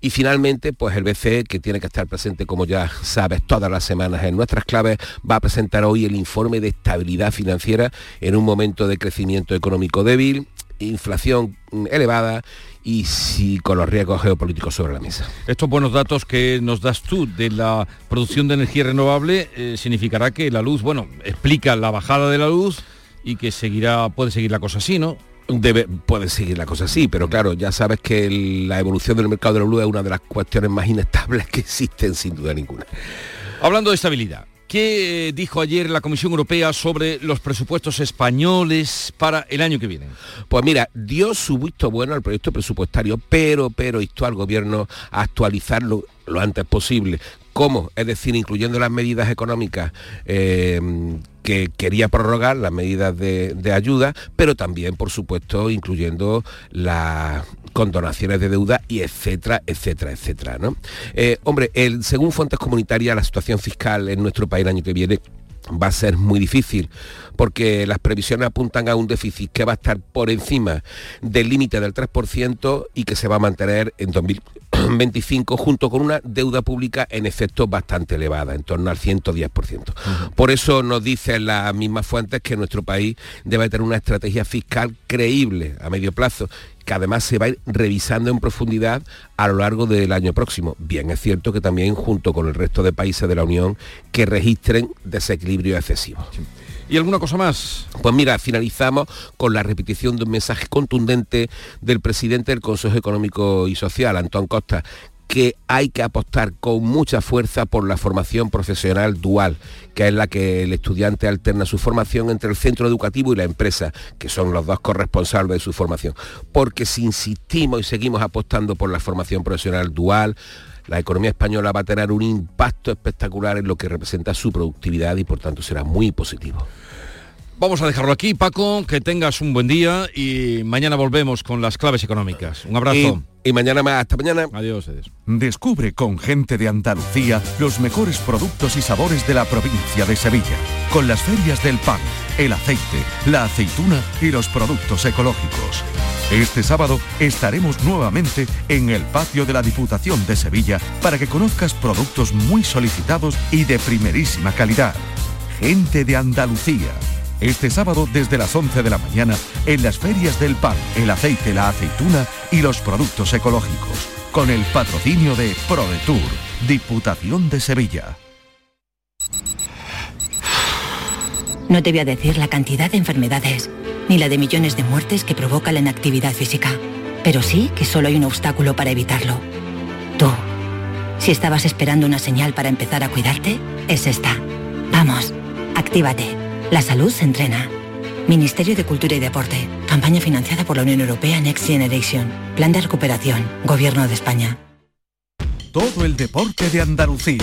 Y finalmente, pues el BCE, que tiene que estar presente, como ya sabes, todas las semanas en nuestras claves, va a presentar hoy el informe de estabilidad financiera en un momento de crecimiento económico débil, inflación elevada y sí con los riesgos geopolíticos sobre la mesa. Estos buenos datos que nos das tú de la producción de energía renovable eh, significará que la luz, bueno, explica la bajada de la luz y que seguirá, puede seguir la cosa así, ¿no? Debe, puede seguir la cosa así, pero claro, ya sabes que el- la evolución del mercado de la luz es una de las cuestiones más inestables que existen, sin duda ninguna. Hablando de estabilidad, ¿qué dijo ayer la Comisión Europea sobre los presupuestos españoles para el año que viene? Pues mira, dio su visto bueno al proyecto presupuestario, pero, pero instó al gobierno a actualizarlo lo antes posible. ¿Cómo? Es decir, incluyendo las medidas económicas eh, que quería prorrogar, las medidas de, ayuda, pero también, por supuesto, incluyendo las condonaciones de deuda y etcétera, etcétera, etcétera. ¿no? Eh, hombre, según fuentes comunitarias, la situación fiscal en nuestro país el año que viene va a ser muy difícil porque las previsiones apuntan a un déficit que va a estar por encima del límite del 3% y que se va a mantener en 2025 junto con una deuda pública en efecto bastante elevada, en torno al 110%. Por eso nos dicen las mismas fuentes que nuestro país debe tener una estrategia fiscal creíble a medio plazo que además se va a ir revisando en profundidad a lo largo del año próximo. Bien, es cierto que también junto con el resto de países de la Unión que registren desequilibrios excesivos. ¿Y alguna cosa más? Pues mira, finalizamos con la repetición de un mensaje contundente del presidente del Consejo Económico y Social, Antón Costa, que hay que apostar con mucha fuerza por la formación profesional dual, que es la que el estudiante alterna su formación entre el centro educativo y la empresa, que son los dos corresponsables de su formación. Porque si insistimos y seguimos apostando por la formación profesional dual, la economía española va a tener un impacto espectacular en lo que representa su productividad y por tanto será muy positivo. Vamos a dejarlo aquí, Paco, que tengas un buen día y mañana volvemos con las claves económicas. Un abrazo. Y, mañana más, hasta mañana. Adiós, adiós. Descubre con gente de Andalucía los mejores productos y sabores de la provincia de Sevilla, con las ferias del pan, el aceite, la aceituna y los productos ecológicos. Este sábado estaremos nuevamente en el patio de la Diputación de Sevilla para que conozcas productos muy solicitados y de primerísima calidad. Gente de Andalucía. Este sábado desde las 11 de la mañana en las ferias del pan, el aceite, la aceituna y los productos ecológicos. Con el patrocinio de ProDetour, Diputación de Sevilla. No te voy a decir la cantidad de enfermedades, ni la de millones de muertes que provoca la inactividad física, pero sí que solo hay un obstáculo para evitarlo. Tú. Si estabas esperando una señal para empezar a cuidarte, es esta. Vamos, actívate. La salud se entrena. Ministerio de Cultura y Deporte. Campaña financiada por la Unión Europea Next Generation. Plan de recuperación. Gobierno de España. Todo el deporte de Andalucía,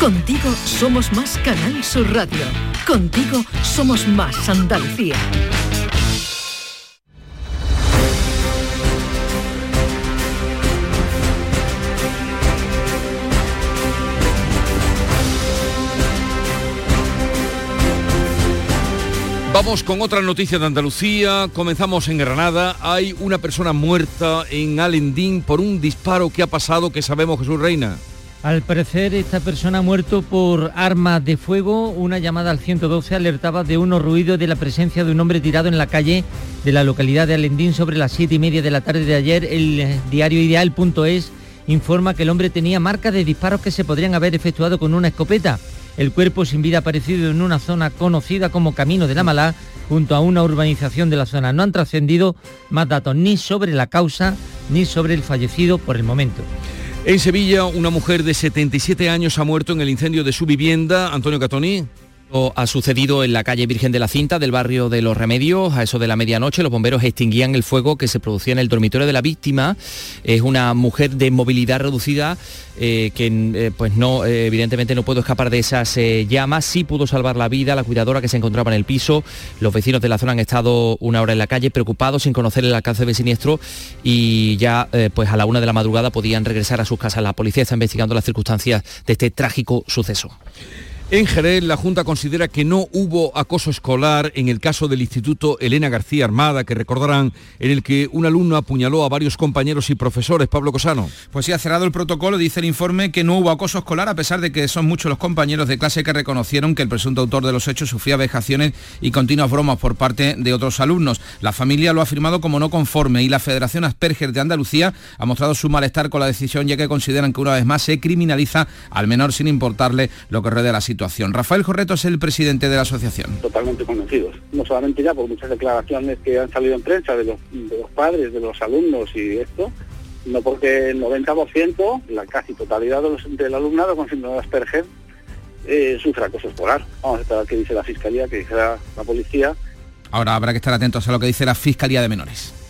Contigo somos más Canal Sur Radio. Contigo somos más Andalucía. Vamos con otra noticia de Andalucía. Comenzamos en Granada. Hay una persona muerta en Alendín por un disparo que ha pasado que sabemos Jesús Reina. Al parecer, esta persona ha muerto por armas de fuego. Una llamada al 112 alertaba de unos ruidos de la presencia de un hombre tirado en la calle de la localidad de Alendín sobre las siete y media de la tarde de ayer. El eh, diario Ideal.es informa que el hombre tenía marcas de disparos que se podrían haber efectuado con una escopeta. El cuerpo sin vida aparecido en una zona conocida como Camino de la Malá, junto a una urbanización de la zona. No han trascendido más datos ni sobre la causa ni sobre el fallecido por el momento. En Sevilla, una mujer de 77 años ha muerto en el incendio de su vivienda. Antonio Catoni. Ha sucedido en la calle Virgen de la Cinta del barrio de Los Remedios. A eso de la medianoche los bomberos extinguían el fuego que se producía en el dormitorio de la víctima. Es una mujer de movilidad reducida eh, que eh, pues no, eh, evidentemente no pudo escapar de esas llamas. Sí pudo salvar la vida la cuidadora que se encontraba en el piso. Los vecinos de la zona han estado una hora en la calle preocupados sin conocer el alcance del siniestro y ya pues a la una de la madrugada podían regresar a sus casas. La policía está investigando las circunstancias de este trágico suceso. En Jerez, la Junta considera que no hubo acoso escolar en el caso del Instituto Elena García Armada, que recordarán, en el que un alumno apuñaló a varios compañeros y profesores. Pablo Cosano. Pues sí, ha cerrado el protocolo, dice el informe que no hubo acoso escolar, a pesar de que son muchos los compañeros de clase que reconocieron que el presunto autor de los hechos sufría vejaciones y continuas bromas por parte de otros alumnos. La familia lo ha firmado como no conforme y la Federación Asperger de Andalucía ha mostrado su malestar con la decisión, ya que consideran que una vez más se criminaliza al menor sin importarle lo que rodea la situación. Rafael Jorreto es el presidente de la asociación. Totalmente convencidos. No solamente ya por muchas declaraciones que han salido en prensa de los, de los padres, de los alumnos y esto, no porque el 90%, la casi totalidad de los, del alumnado con síndrome de Asperger, eh, sufre acoso escolar. Vamos a esperar qué dice la Fiscalía, que dice la, la policía. Ahora habrá que estar atentos a lo que dice la Fiscalía de Menores.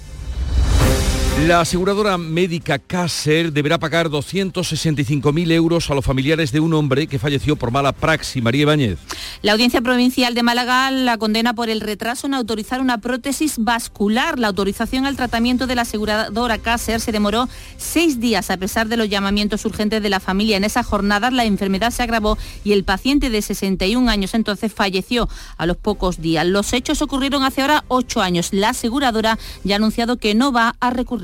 La aseguradora médica Caser deberá pagar 265.000 euros a los familiares de un hombre que falleció por mala praxis. María Ibáñez. La Audiencia Provincial de Málaga la condena por el retraso en autorizar una prótesis vascular. La autorización al tratamiento de la aseguradora Caser se demoró seis días a pesar de los llamamientos urgentes de la familia. En esa jornada la enfermedad se agravó y el paciente de 61 años entonces falleció a los pocos días. Los hechos ocurrieron hace ahora ocho años. La aseguradora ya ha anunciado que no va a recurrir.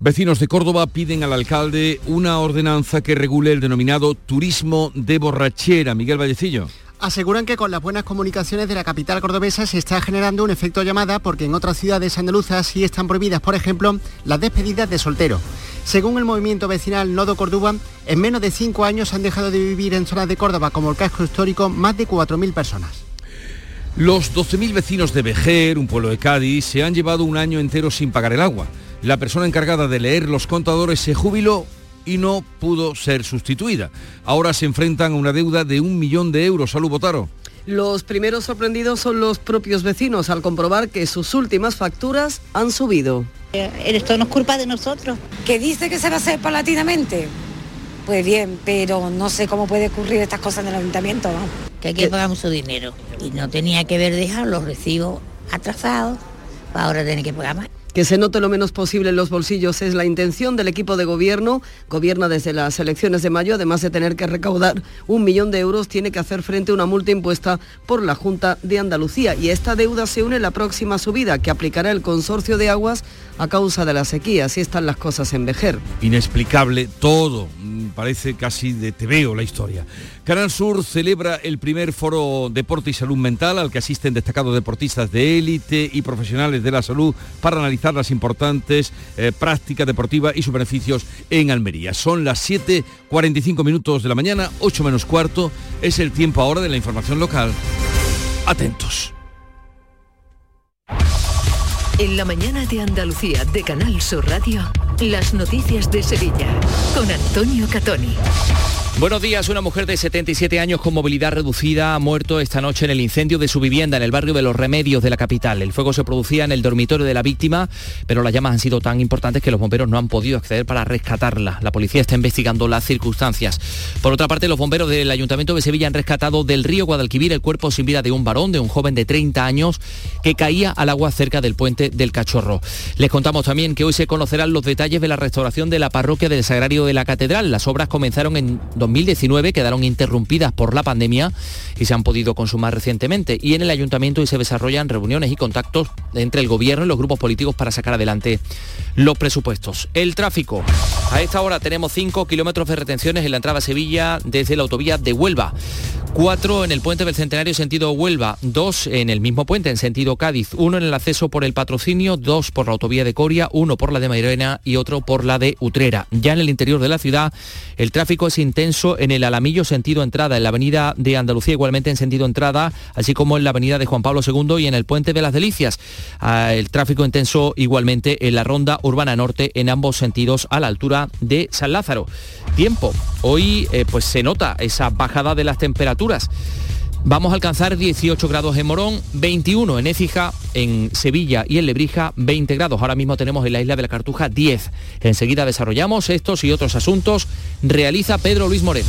Vecinos de Córdoba piden al alcalde una ordenanza que regule el denominado turismo de borrachera. Miguel Vallecillo. Aseguran que con las buenas comunicaciones de la capital cordobesa se está generando un efecto llamada porque en otras ciudades andaluzas sí están prohibidas, por ejemplo, las despedidas de soltero. Según el movimiento vecinal Nodo Córdoba, en menos de cinco años han dejado de vivir en zonas de Córdoba como el casco histórico más de 4.000 personas. Los 12.000 vecinos de Vejer, un pueblo de Cádiz, se han llevado un año entero sin pagar el agua. La persona encargada de leer los contadores se jubiló y no pudo ser sustituida. Ahora se enfrentan a una deuda de un millón de euros. Salud, Botaro. Los primeros sorprendidos son los propios vecinos al comprobar que sus últimas facturas han subido. Eh, Esto no es culpa de nosotros. que dice que se va a hacer paulatinamente. Pues bien, pero no sé cómo puede ocurrir estas cosas en el ayuntamiento. ¿no? Que hay que pagar mucho dinero. Y no tenía que haber dejado los recibos atrasados para ahora tener que pagar más. Que se note lo menos posible en los bolsillos es la intención del equipo de gobierno. Gobierna desde las elecciones de mayo, además de tener que recaudar un millón de euros, tiene que hacer frente a una multa impuesta por la Junta de Andalucía. Y esta deuda se une a la próxima subida que aplicará el consorcio de aguas a causa de la sequía. Así están las cosas en Vejer. Inexplicable todo. Mm, Parece casi de tebeo la historia. Canal Sur celebra el primer foro Deporte y Salud Mental al que asisten destacados deportistas de élite y profesionales de la salud para analizar las importantes eh, prácticas deportivas y sus beneficios en Almería. Son las 7.45 minutos de la mañana, 8 menos cuarto. Es el tiempo ahora de la información local. Atentos. En la mañana de Andalucía de Canal Sur Radio, las noticias de Sevilla con Antonio Catoni. Buenos días, una mujer de 77 años con movilidad reducida ha muerto esta noche en el incendio de su vivienda en el barrio de Los Remedios de la capital. El fuego se producía en el dormitorio de la víctima, pero las llamas han sido tan importantes que los bomberos no han podido acceder para rescatarla. La policía está investigando las circunstancias. Por otra parte, los bomberos del Ayuntamiento de Sevilla han rescatado del río Guadalquivir el cuerpo sin vida de un varón, de un joven de 30 años, que caía al agua cerca del puente del Cachorro. Les contamos también que hoy se conocerán los detalles de la restauración de la parroquia del Sagrario de la Catedral. Las obras comenzaron en 2019, quedaron interrumpidas por la pandemia y se han podido consumar recientemente. Y en el ayuntamiento hoy se desarrollan reuniones y contactos entre el gobierno y los grupos políticos para sacar adelante los presupuestos. El tráfico. A esta hora tenemos 5 kilómetros de retenciones en la entrada a Sevilla desde la autovía de Huelva. Cuatro en el puente del Centenario sentido Huelva, dos en el mismo puente en sentido Cádiz, uno en el acceso por el patrocinio, dos por la autovía de Coria, uno por la de Mairena y otro por la de Utrera. Ya en el interior de la ciudad el tráfico es intenso en el Alamillo sentido entrada, en la avenida de Andalucía igualmente en sentido entrada, así como en la avenida de Juan Pablo II y en el puente de las Delicias. Ah, El tráfico intenso igualmente en la ronda urbana norte en ambos sentidos a la altura de San Lázaro. Tiempo. Hoy eh, pues se nota esa bajada de las temperaturas. Vamos a alcanzar 18 grados en Morón, 21 en Écija, en Sevilla y en Lebrija 20 grados. Ahora mismo tenemos en la isla de la Cartuja 10. Enseguida desarrollamos estos y otros asuntos. Realiza Pedro Luis Moreno.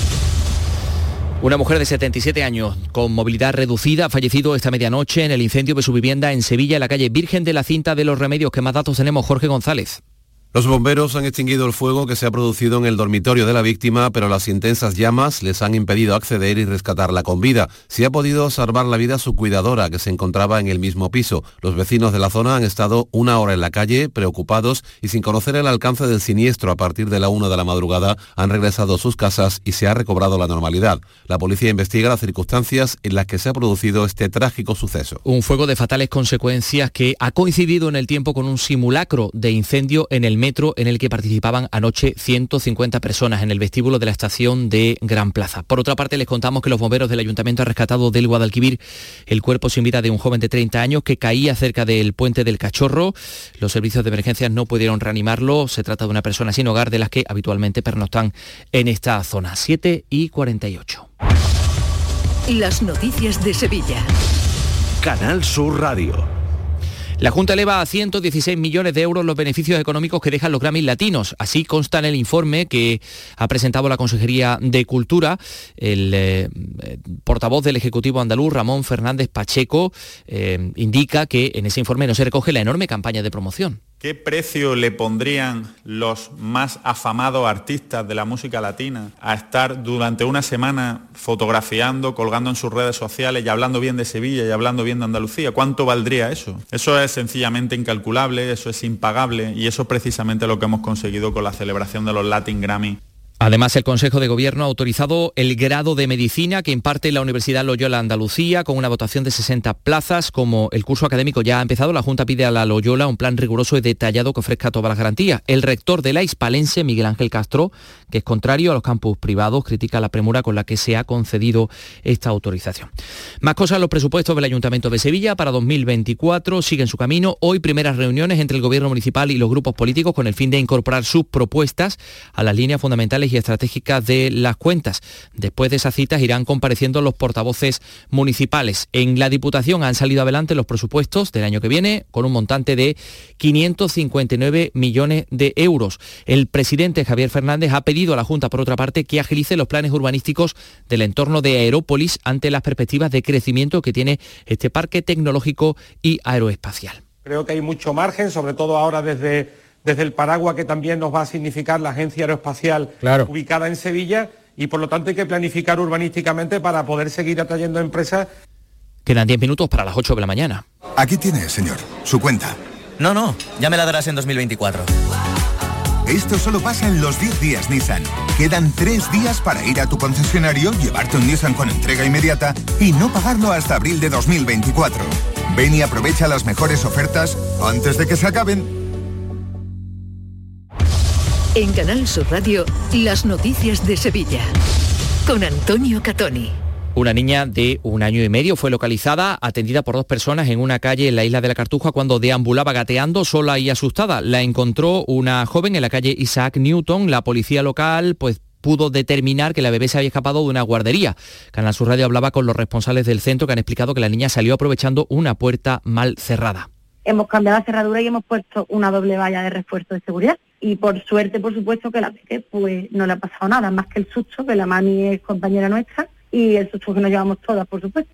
Una mujer de 77 años con movilidad reducida ha fallecido esta medianoche en el incendio de su vivienda en Sevilla, en la calle Virgen de la Cinta de los Remedios. ¿Qué más datos tenemos, Jorge González? Los bomberos han extinguido el fuego que se ha producido en el dormitorio de la víctima, pero las intensas llamas les han impedido acceder y rescatarla con vida. Se ha podido salvar la vida a su cuidadora, que se encontraba en el mismo piso. Los vecinos de la zona han estado una hora en la calle, preocupados y sin conocer el alcance del siniestro. A partir de la una de la madrugada han regresado a sus casas y se ha recobrado la normalidad. La policía investiga las circunstancias en las que se ha producido este trágico suceso. Un fuego de fatales consecuencias que ha coincidido en el tiempo con un simulacro de incendio en el metro en el que participaban anoche 150 personas en el vestíbulo de la estación de Gran Plaza. Por otra parte, les contamos que los bomberos del ayuntamiento han rescatado del Guadalquivir el cuerpo sin vida de un joven de 30 años que caía cerca del puente del Cachorro. Los servicios de emergencias no pudieron reanimarlo. Se trata de una persona sin hogar de las que habitualmente pernoctan en esta zona. 7 y 48. Las noticias de Sevilla. Canal Sur Radio. La Junta eleva a 116 millones de euros los beneficios económicos que dejan los Grammys latinos. Así consta en el informe que ha presentado la Consejería de Cultura. El eh, eh, portavoz del Ejecutivo andaluz, Ramón Fernández Pacheco, eh, indica que en ese informe no se recoge la enorme campaña de promoción. ¿Qué precio le pondrían los más afamados artistas de la música latina a estar durante una semana fotografiando, colgando en sus redes sociales y hablando bien de Sevilla y hablando bien de Andalucía? ¿Cuánto valdría eso? Eso es sencillamente incalculable, eso es impagable y eso es precisamente lo que hemos conseguido con la celebración de los Latin Grammy Además, el Consejo de Gobierno ha autorizado el grado de medicina que imparte la Universidad Loyola Andalucía con una votación de 60 plazas. Como el curso académico ya ha empezado, la Junta pide a la Loyola un plan riguroso y detallado que ofrezca todas las garantías. El rector de la Hispalense, Miguel Ángel Castro, que es contrario a los campus privados, critica la premura con la que se ha concedido esta autorización. Más cosas, los presupuestos del Ayuntamiento de Sevilla para 2024 siguen su camino. Hoy primeras reuniones entre el Gobierno municipal y los grupos políticos con el fin de incorporar sus propuestas a las líneas fundamentales y estratégicas de las cuentas. Después de esas citas irán compareciendo los portavoces municipales. En la Diputación han salido adelante los presupuestos del año que viene con un montante de 559 millones de euros. El presidente Javier Fernández ha pedido a la Junta, por otra parte, que agilice los planes urbanísticos del entorno de Aerópolis ante las perspectivas de crecimiento que tiene este parque tecnológico y aeroespacial. Creo que hay mucho margen, sobre todo ahora desde desde el paraguas que también nos va a significar la Agencia Aeroespacial ubicada en Sevilla y por lo tanto hay que planificar urbanísticamente para poder seguir atrayendo empresas. Quedan 10 minutos para las 8 de la mañana. Aquí tiene, señor, su cuenta. No, no, ya me la darás en 2024. Esto solo pasa en los 10 días Nissan. Quedan 3 días para ir a tu concesionario, llevarte un Nissan con entrega inmediata y no pagarlo hasta abril de 2024. Ven y aprovecha las mejores ofertas antes de que se acaben. En Canal Sur Radio, las noticias de Sevilla. Con Antonio Catoni. Una niña de un año y medio fue localizada, atendida por dos personas en una calle en la isla de la Cartuja cuando deambulaba gateando sola y asustada. La encontró una joven en la calle Isaac Newton. La policía local pues pudo determinar que la bebé se había escapado de una guardería. Canal Sur Radio hablaba con los responsables del centro que han explicado que la niña salió aprovechando una puerta mal cerrada. Hemos cambiado la cerradura y hemos puesto una doble valla de refuerzo de seguridad y por suerte, por supuesto, que la peque pues no le ha pasado nada, más que el susto, que la mami es compañera nuestra y el susto que nos llevamos todas, por supuesto.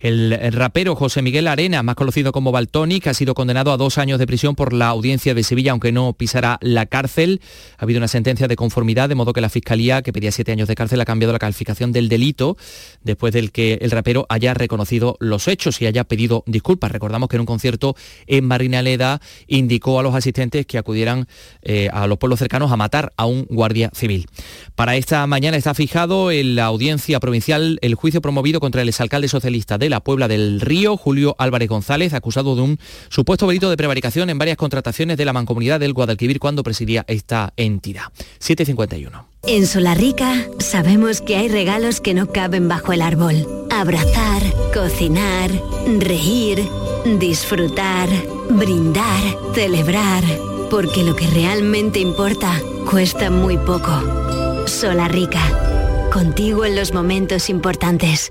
El, rapero José Miguel Arena, más conocido como Baltonic, ha sido condenado a dos años de prisión por la audiencia de Sevilla, aunque no pisará la cárcel. Ha habido una sentencia de conformidad, de modo que la Fiscalía, que pedía siete años de cárcel, ha cambiado la calificación del delito después del que el rapero haya reconocido los hechos y haya pedido disculpas. Recordamos que en un concierto en Marinaleda indicó a los asistentes que acudieran eh, a los pueblos cercanos a matar a un guardia civil. Para esta mañana está fijado en la audiencia provincial el juicio promovido contra el exalcalde socialista de la Puebla del Río, Julio Álvarez González, acusado de un supuesto delito de prevaricación en varias contrataciones de la mancomunidad del Guadalquivir cuando presidía esta entidad. 751. En Solarrica sabemos que hay regalos que no caben bajo el árbol. Abrazar, cocinar, reír, disfrutar, brindar, celebrar. Porque lo que realmente importa cuesta muy poco. Solarrica. Contigo en los momentos importantes.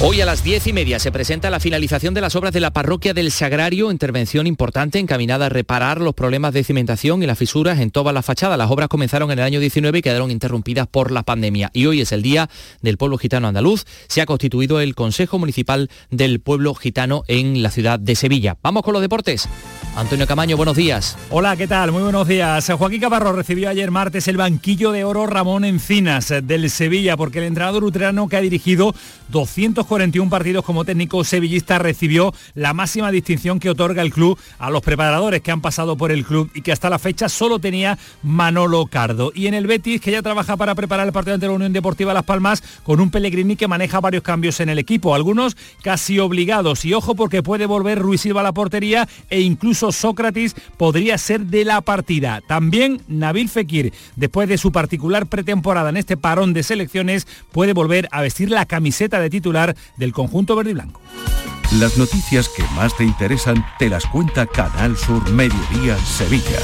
Hoy a las diez y media se presenta la finalización de las obras de la parroquia del Sagrario, intervención importante encaminada a reparar los problemas de cimentación y las fisuras en toda la fachada. Las obras comenzaron en el año 19 y quedaron interrumpidas por la pandemia. Y hoy es el día del pueblo gitano andaluz. Se ha constituido el Consejo Municipal del Pueblo Gitano en la ciudad de Sevilla. Vamos con los deportes. Antonio Camaño, buenos días. Hola, ¿qué tal? Muy buenos días. Joaquín Caparro recibió ayer martes el banquillo de oro Ramón Encinas del Sevilla porque el entrenador utrano que ha dirigido 241 partidos como técnico sevillista recibió la máxima distinción que otorga el club a los preparadores que han pasado por el club y que hasta la fecha solo tenía Manolo Cardo. Y en el Betis, que ya trabaja para preparar el partido ante la Unión Deportiva Las Palmas con un Pellegrini que maneja varios cambios en el equipo, algunos casi obligados. Y ojo porque puede volver Ruiz Silva a la portería e incluso Sócrates podría ser de la partida. También Nabil Fekir, después de su particular pretemporada en este parón de selecciones, puede volver a vestir la camiseta de titular del conjunto verde y blanco. Las noticias que más te interesan te las cuenta Canal Sur Mediodía Sevilla.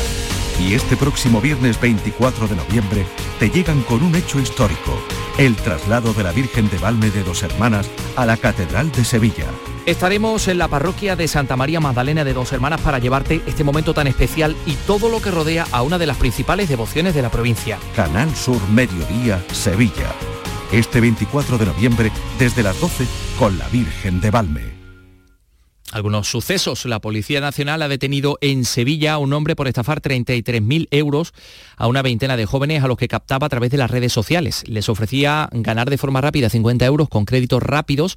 Y este próximo viernes 24 de noviembre te llegan con un hecho histórico, el traslado de la Virgen de Valme de Dos Hermanas a la Catedral de Sevilla Estaremos en la parroquia de Santa María Magdalena de Dos Hermanas para llevarte este momento tan especial y todo lo que rodea a una de las principales devociones de la provincia. Canal Sur Mediodía, Sevilla. Este 24 de noviembre, desde las 12, con la Virgen de Valme. algunos sucesos. La Policía Nacional ha detenido en Sevilla a un hombre por estafar 33.000 euros a una veintena de jóvenes a los que captaba a través de las redes sociales. Les ofrecía ganar de forma rápida 50 euros con créditos rápidos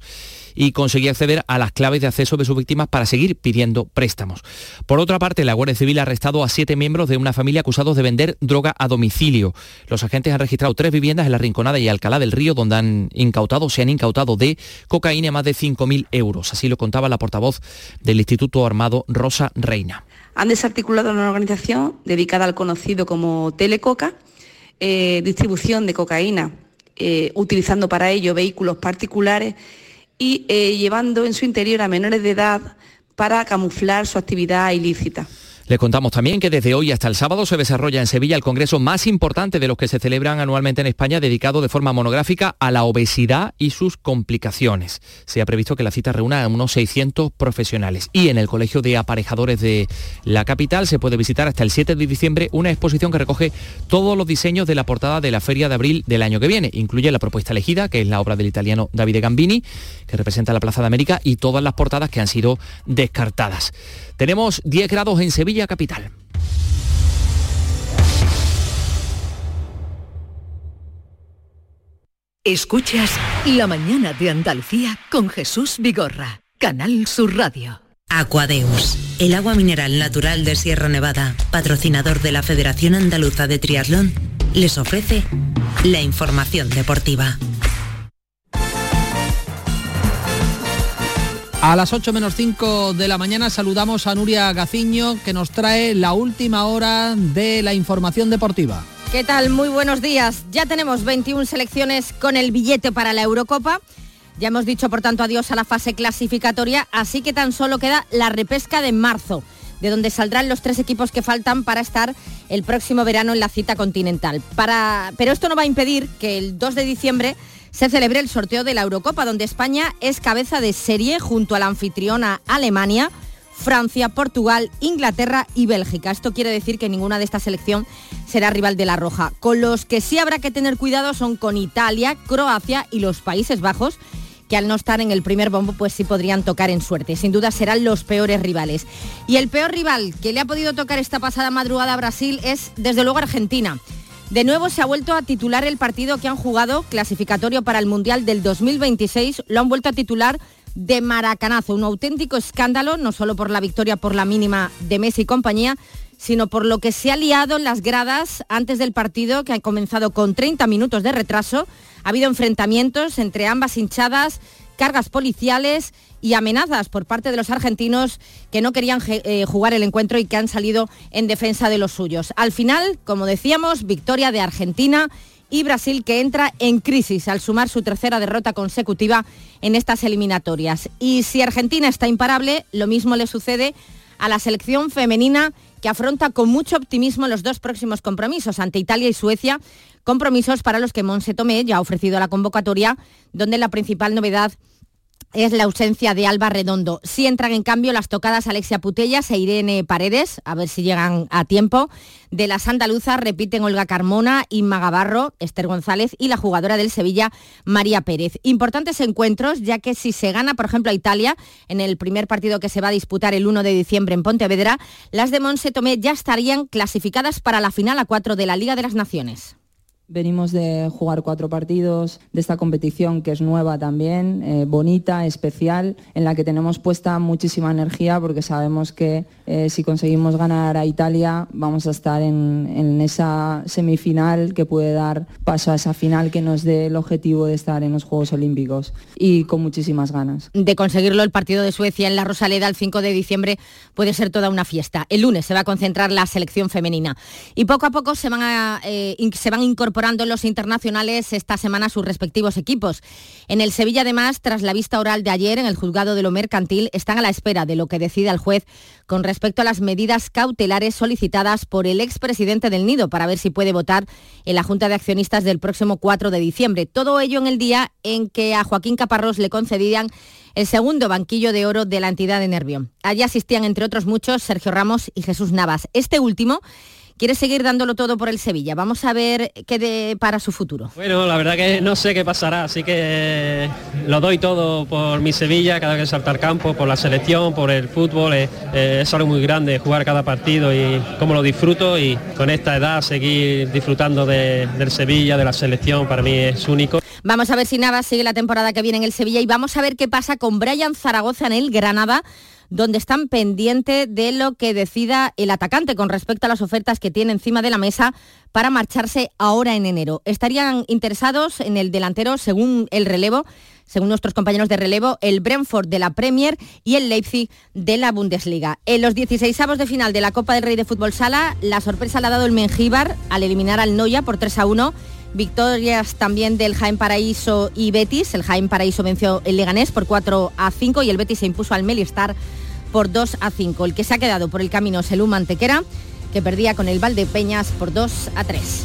y conseguía acceder a las claves de acceso de sus víctimas para seguir pidiendo préstamos. Por otra parte, la Guardia Civil ha arrestado a siete miembros de una familia acusados de vender droga a domicilio. Los agentes han registrado tres viviendas en La Rinconada y Alcalá del Río, donde han incautado, se han incautado de cocaína más de 5.000 euros. Así lo contaba la portavoz del Instituto Armado Rosa Reina. Han desarticulado una organización dedicada al conocido como Telecoca, eh, distribución de cocaína, eh, utilizando para ello vehículos particulares y eh, llevando en su interior a menores de edad para camuflar su actividad ilícita. Le contamos también que desde hoy hasta el sábado se desarrolla en Sevilla el congreso más importante de los que se celebran anualmente en España, dedicado de forma monográfica a la obesidad y sus complicaciones. Se ha previsto que la cita reúna a unos 600 profesionales. Y en el Colegio de Aparejadores de la capital se puede visitar hasta el 7 de diciembre una exposición que recoge todos los diseños de la portada de la Feria de Abril del año que viene. Incluye la propuesta elegida, que es la obra del italiano Davide Gambini, que representa la Plaza de América, y todas las portadas que han sido descartadas. Tenemos 10 grados en Sevilla capital. Escuchas La mañana de Andalucía con Jesús Vigorra, Canal Sur Radio. Aquadeus, el agua mineral natural de Sierra Nevada, patrocinador de la Federación Andaluza de Triatlón, les ofrece la información deportiva. A las 8 menos 5 de la mañana saludamos a Nuria Gaciño que nos trae la última hora de la información deportiva. ¿Qué tal? Muy buenos días. Ya tenemos 21 selecciones con el billete para la Eurocopa. Ya hemos dicho, por tanto, adiós a la fase clasificatoria, así que tan solo queda la repesca de marzo, de donde saldrán los tres equipos que faltan para estar el próximo verano en la cita continental. Pero esto no va a impedir que el 2 de diciembre se celebra el sorteo de la Eurocopa, donde España es cabeza de serie junto a la anfitriona Alemania, Francia, Portugal, Inglaterra y Bélgica. Esto quiere decir que ninguna de esta selección será rival de la Roja. Con los que sí habrá que tener cuidado son con Italia, Croacia y los Países Bajos, que al no estar en el primer bombo pues sí podrían tocar en suerte. Sin duda serán los peores rivales. Y el peor rival que le ha podido tocar esta pasada madrugada a Brasil es desde luego Argentina. De nuevo se ha vuelto a titular el partido que han jugado clasificatorio para el Mundial del 2026. Lo han vuelto a titular de maracanazo, un auténtico escándalo, no solo por la victoria por la mínima de Messi y compañía, sino por lo que se ha liado en las gradas antes del partido, que ha comenzado con 30 minutos de retraso. Ha habido enfrentamientos entre ambas hinchadas, cargas policiales y amenazas por parte de los argentinos que no querían eh, jugar el encuentro y que han salido en defensa de los suyos. Al final, como decíamos, victoria de Argentina y Brasil que entra en crisis al sumar su tercera derrota consecutiva en estas eliminatorias. Y si Argentina está imparable, lo mismo le sucede a la selección femenina que afronta con mucho optimismo los dos próximos compromisos ante Italia y Suecia, compromisos para los que Monse Tomé ya ha ofrecido la convocatoria, donde la principal novedad es la ausencia de Alba Redondo. Sí entran en cambio las tocadas Alexia Putellas e Irene Paredes, a ver si llegan a tiempo. De las andaluzas repiten Olga Carmona, Inma Gavarro, Esther González y la jugadora del Sevilla, María Pérez. Importantes encuentros, ya que si se gana, por ejemplo, a Italia, en el primer partido que se va a disputar el 1 de diciembre en Pontevedra, las de Monse Tomé ya estarían clasificadas para la final a 4 de la Liga de las Naciones. Venimos de jugar cuatro partidos de esta competición que es nueva también, eh, bonita, especial, en la que tenemos puesta muchísima energía porque sabemos que eh, si conseguimos ganar a Italia vamos a estar en, en, esa semifinal que puede dar paso a esa final que nos dé el objetivo de estar en los Juegos Olímpicos y con muchísimas ganas. De conseguirlo el partido de Suecia en la Rosaleda el 5 de diciembre puede ser toda una fiesta. El lunes se va a concentrar la selección femenina y poco a poco se van eh, se van a incorporar incorporando los internacionales esta semana sus respectivos equipos. En el Sevilla, además, tras la vista oral de ayer en el juzgado de lo mercantil, están a la espera de lo que decida el juez con respecto a las medidas cautelares solicitadas por el expresidente del Nido para ver si puede votar en la Junta de Accionistas del próximo 4 de diciembre. Todo ello en el día en que a Joaquín Caparrós le concedían el segundo banquillo de oro de la entidad de Nervión. Allí asistían, entre otros muchos, Sergio Ramos y Jesús Navas. Este último quiere seguir dándolo todo por el Sevilla. Vamos a ver qué de para su futuro. Bueno, la verdad que no sé qué pasará, así que lo doy todo por mi Sevilla, cada vez que salta al campo, por la selección, por el fútbol. Es algo muy grande jugar cada partido y cómo lo disfruto y con esta edad seguir disfrutando del Sevilla, de la selección, para mí es único. Vamos a ver si Navas sigue la temporada que viene en el Sevilla y vamos a ver qué pasa con Brian Zaragoza en el Granada donde están pendientes de lo que decida el atacante con respecto a las ofertas que tiene encima de la mesa para marcharse ahora en enero. Estarían interesados en el delantero según el relevo, según nuestros compañeros de relevo, el Brentford de la Premier y el Leipzig de la Bundesliga. En los 16 avos de final de la Copa del Rey de Fútbol Sala, la sorpresa la ha dado el Mengíbar al eliminar al Noya por 3 a 1 Victorias también del Jaén Paraíso y Betis. El Jaén Paraíso venció el Leganés por 4 a 5 y el Betis se impuso al Melistar por 2 a 5. El que se ha quedado por el camino es el Mantequera, que perdía con el Valdepeñas por 2 a 3.